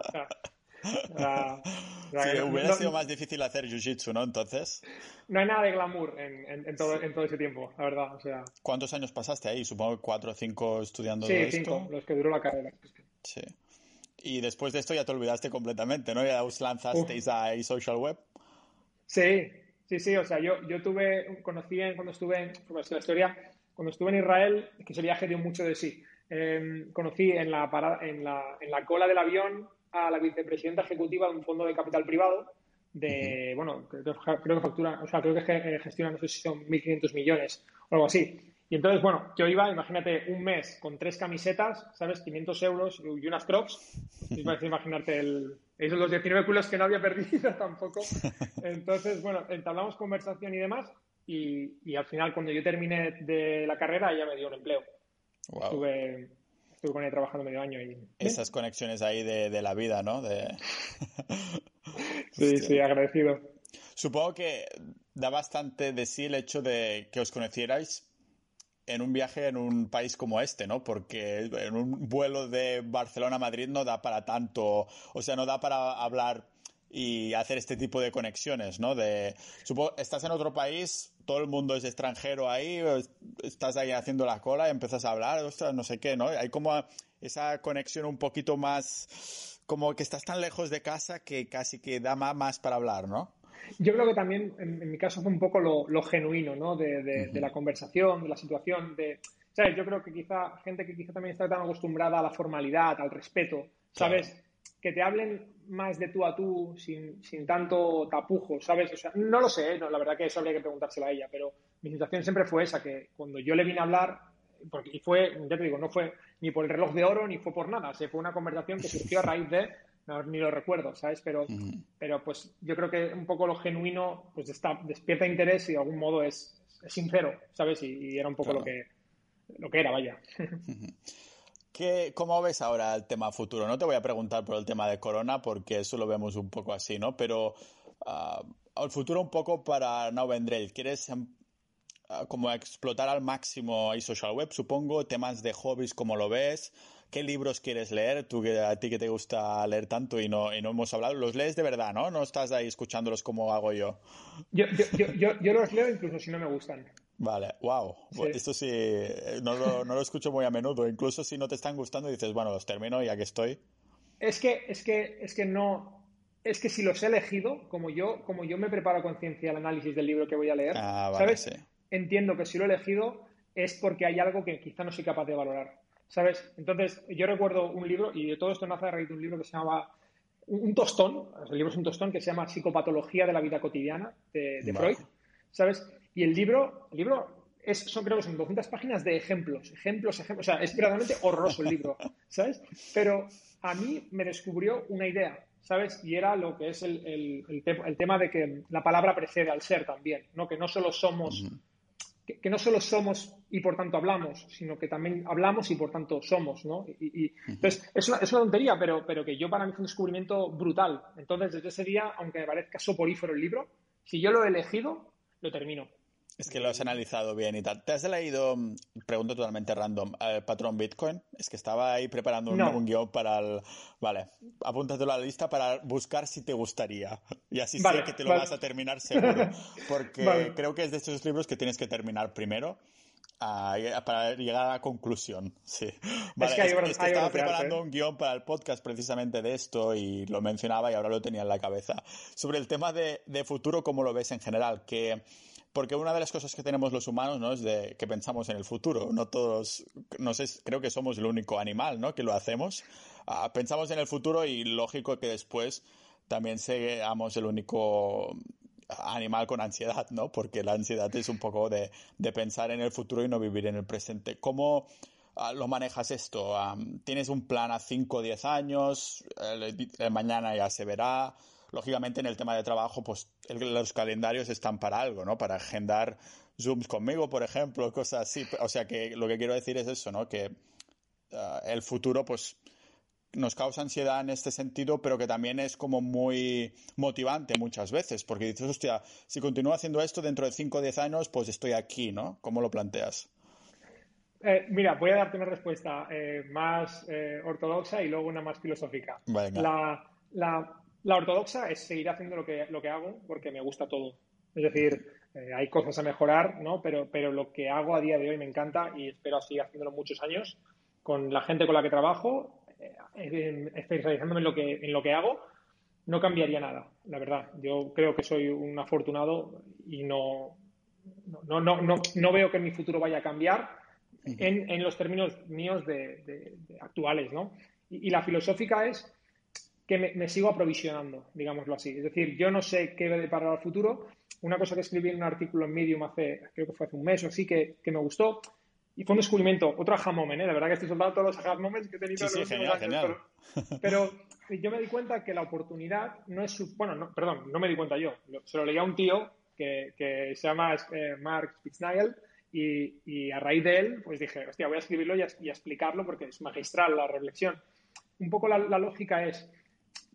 sí, hubiera sido más difícil hacer jiu-jitsu, ¿no? Entonces. No hay nada de glamour en, todo, en todo ese tiempo, la verdad. O sea... ¿Cuántos años pasaste ahí? Supongo que cuatro o cinco estudiando sí, cinco, los que duró la carrera. Sí. Y después de esto ya te olvidaste completamente, ¿no? Ya os lanzasteis a social web. Sí, sí, sí. O sea, yo, yo tuve, conocí cuando estuve en, pues, la historia, cuando estuve en Israel, que ese viaje dio mucho de sí. Em, conocí en la, parada, en, la, en la cola del avión a la vicepresidenta ejecutiva de un fondo de capital privado de, bueno, creo, que factura, o sea, creo que eh, gestiona, no sé si son 1.500 millones o algo así. Y entonces, bueno, yo iba, imagínate, un mes con tres camisetas, ¿sabes? 500 euros y unas crocs. Imaginarte el, esos los 19 culos que no había perdido tampoco. Entonces, bueno, entablamos conversación y demás. Y, y, al final, cuando yo terminé de la carrera, ella me dio un empleo. Estuve, estuve con ella trabajando medio año. Y... Esas conexiones ahí de, de la vida, ¿no? De... sí, sí, agradecido. Supongo que da bastante de sí el hecho de que os conocierais en un viaje en un país como este, ¿no? Porque en un vuelo de Barcelona a Madrid no da para tanto, o sea, no da para hablar y hacer este tipo de conexiones, ¿no? De, supongo, estás en otro país, todo el mundo es extranjero ahí, estás ahí haciendo la cola y empiezas a hablar, ostras, no sé qué, ¿no? Hay como esa conexión un poquito más, como que estás tan lejos de casa que casi que da más para hablar, ¿no? Yo creo que también, en, mi caso, fue un poco lo, genuino, ¿no? De, la conversación, de la situación, de... ¿Sabes? Yo creo que quizá gente que quizá también está tan acostumbrada a la formalidad, al respeto, ¿sabes? Que te hablen más de tú a tú, sin, tanto tapujo, ¿sabes? O sea, no lo sé, ¿eh? la verdad que eso habría que preguntárselo a ella, pero mi situación siempre fue esa, que cuando yo le vine a hablar, porque, y fue, ya te digo, no fue ni por el reloj de oro ni fue por nada, se fue una conversación que surgió a raíz de ni lo recuerdo, ¿sabes? Pero, pero pues yo creo que un poco lo genuino pues está, despierta interés y de algún modo es, sincero, ¿sabes? Y, era un poco lo, que, lo que era, vaya. ¿Qué, ¿Cómo ves ahora el tema futuro? No te voy a preguntar por el tema de Corona porque eso lo vemos un poco así, ¿no? Pero uh, el futuro un poco para Now Vendrell. ¿Quieres uh, como explotar al máximo y social web, supongo? Temas de hobbies, ¿cómo lo ves? ¿Qué libros quieres leer? Tú que a ti que te gusta leer tanto y no, y no hemos hablado, los lees de verdad, ¿no? No estás ahí escuchándolos como hago yo. Yo, yo, yo, yo los leo incluso si no me gustan. Vale, wow. Esto sí, no lo, no lo, escucho muy a menudo. Incluso si no te están gustando, dices, bueno, los termino ya que estoy. Es que, es que, es que no. Es que si los he elegido, como yo, como yo me preparo a conciencia el análisis del libro que voy a leer, ah, ¿sabes? Entiendo que si lo he elegido es porque hay algo que quizá no soy capaz de valorar. ¿Sabes? Entonces, yo recuerdo un libro, y de todo esto nace a raíz de un libro que se llama Un tostón, el libro es un tostón que se llama Psicopatología de la vida cotidiana de, Freud, ¿sabes? Y el libro, el libro es, son creo que son 200 páginas de ejemplos, ejemplos, ejemplos, o sea, es verdaderamente horroroso el libro, ¿sabes? Pero a mí me descubrió una idea, ¿sabes? Y era lo que es el, el, tema de que la palabra precede al ser también, ¿no? Que no solo somos que, no solo somos y por tanto hablamos, sino que también hablamos y por tanto somos, ¿no? Y, entonces, es una, es una, tontería, pero, pero que yo para mí fue un descubrimiento brutal. Entonces, desde ese día, aunque me parezca soporífero el libro, si yo lo he elegido, lo termino. Es que lo has analizado bien y tal. ¿Te has leído, mm, pregunto totalmente random, el patrón Bitcoin? Es que estaba ahí preparando un, guion para el... Vale, apúntatelo a la lista para buscar si te gustaría. Y así sé que te lo vas a terminar seguro. Porque creo que es de estos libros que tienes que terminar primero. para llegar a la conclusión. Sí. Vale, es que, estaba preparando ¿eh? un guion para el podcast precisamente de esto y lo mencionaba y ahora lo tenía en la cabeza. Sobre el tema de, de futuro, ¿cómo lo ves en general? Que porque una de las cosas que tenemos los humanos, ¿no? Es de que pensamos en el futuro. No todos, no sé, creo que somos el único animal, ¿no? Que lo hacemos. Ah, pensamos en el futuro y lógico que después también seamos el único animal con ansiedad, ¿no? Porque la ansiedad es un poco de, de pensar en el futuro y no vivir en el presente. ¿Cómo, ah, lo manejas esto? ¿Tienes un plan a 5 o 10 años? El, mañana ya se verá. Lógicamente, en el tema de trabajo, pues los calendarios están para algo, ¿no? Para agendar Zooms conmigo, por ejemplo, cosas así. O sea, que lo que quiero decir es eso, ¿no? Que ah, el futuro, pues nos causa ansiedad en este sentido, pero que también es como muy motivante muchas veces, porque dices, hostia, si continúo haciendo esto dentro de 5 o 10 años, pues estoy aquí, ¿no? ¿Cómo lo planteas? Eh, mira, voy a darte una respuesta eh, más eh, ortodoxa y luego una más filosófica. La, la, ortodoxa es seguir haciendo lo que, lo que hago porque me gusta todo. Es decir, hay cosas a mejorar, ¿no? Pero, pero lo que hago a día de hoy me encanta y espero seguir haciéndolo muchos años con la gente con la que trabajo eh, especializándome en lo, que, en lo que hago, no cambiaría nada, la verdad. Yo creo que soy un afortunado y no, no, no, no, no veo que mi futuro vaya a cambiar en, en los términos míos de, actuales, ¿no? Y, la filosófica es que me, sigo aprovisionando, digámoslo así. Es decir, yo no sé qué debe deparar el futuro. Una cosa que escribí en un artículo en Medium hace, creo que fue hace un mes o así, que, que me gustó, y fue un descubrimiento, otro aha moment, ¿eh? La verdad que estoy soltando todos los aha moments que he tenido sí, sí, genial, Genial. Pero, yo me di cuenta que la oportunidad no es... Su, bueno, no, perdón, no me di cuenta yo. Se lo leía a un tío que, que se llama eh, Mark Spitznagel y, y, a raíz de él, pues dije, hostia, voy a escribirlo y a, y explicarlo porque es magistral la reflexión. Un poco la, la lógica es,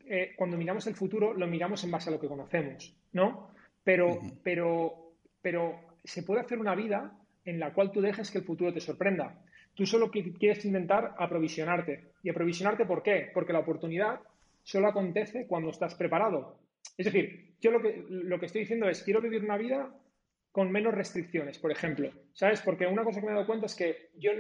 eh, cuando miramos el futuro, lo miramos en base a lo que conocemos, ¿no? Pero, pero, pero se puede hacer una vida en la cual tú dejes que el futuro te sorprenda. Tú solo quieres intentar aprovisionarte. ¿Y aprovisionarte por qué? Porque la oportunidad solo acontece cuando estás preparado. Es decir, yo lo que, lo que estoy diciendo es, quiero vivir una vida con menos restricciones, por ejemplo. ¿Sabes? Porque una cosa que me he dado cuenta es que yo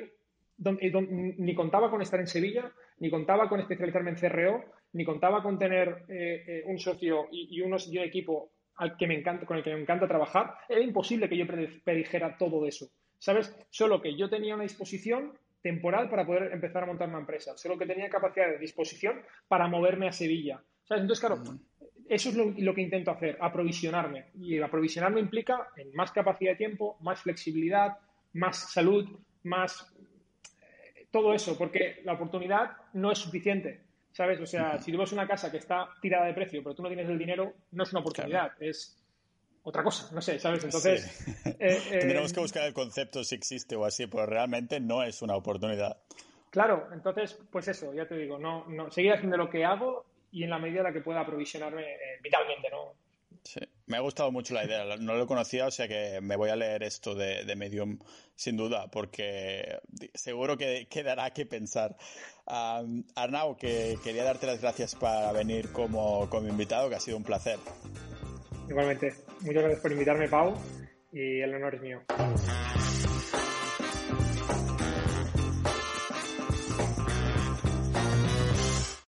ni contaba con estar en Sevilla, ni contaba con especializarme en CRO, ni contaba con tener eh, eh, un socio y, y, unos, y un equipo al que me encanta, con el que me encanta trabajar, era imposible que yo predijera todo eso. ¿Sabes? Solo que yo tenía una disposición temporal para poder empezar a montar una empresa. Solo que tenía capacidad de disposición para moverme a Sevilla. ¿Sabes? Entonces, claro, eso es lo, que intento hacer, aprovisionarme. Y aprovisionarme implica en más capacidad de tiempo, más flexibilidad, más salud, más eh, todo eso, porque la oportunidad no es suficiente. ¿Sabes? O sea, si tú ves una casa que está tirada de precio, pero tú no tienes el dinero, no es una oportunidad, es otra cosa, no sé, ¿sabes? Entonces... Eh, eh, Tendremos que buscar el concepto si existe o así, pero realmente no es una oportunidad. Claro, entonces, pues eso, ya te digo, no, no seguir haciendo lo que hago y en la medida en la que pueda aprovisionarme eh, vitalmente, ¿no? Sí, me ha gustado mucho la idea. No lo conocía, o sea que me voy a leer esto de, Medium sin duda, porque seguro que quedará que pensar. Arnau, que quería darte las gracias para venir como, como invitado, que ha sido un placer. Igualmente, muchas gracias por invitarme, Pau, y el honor es mío.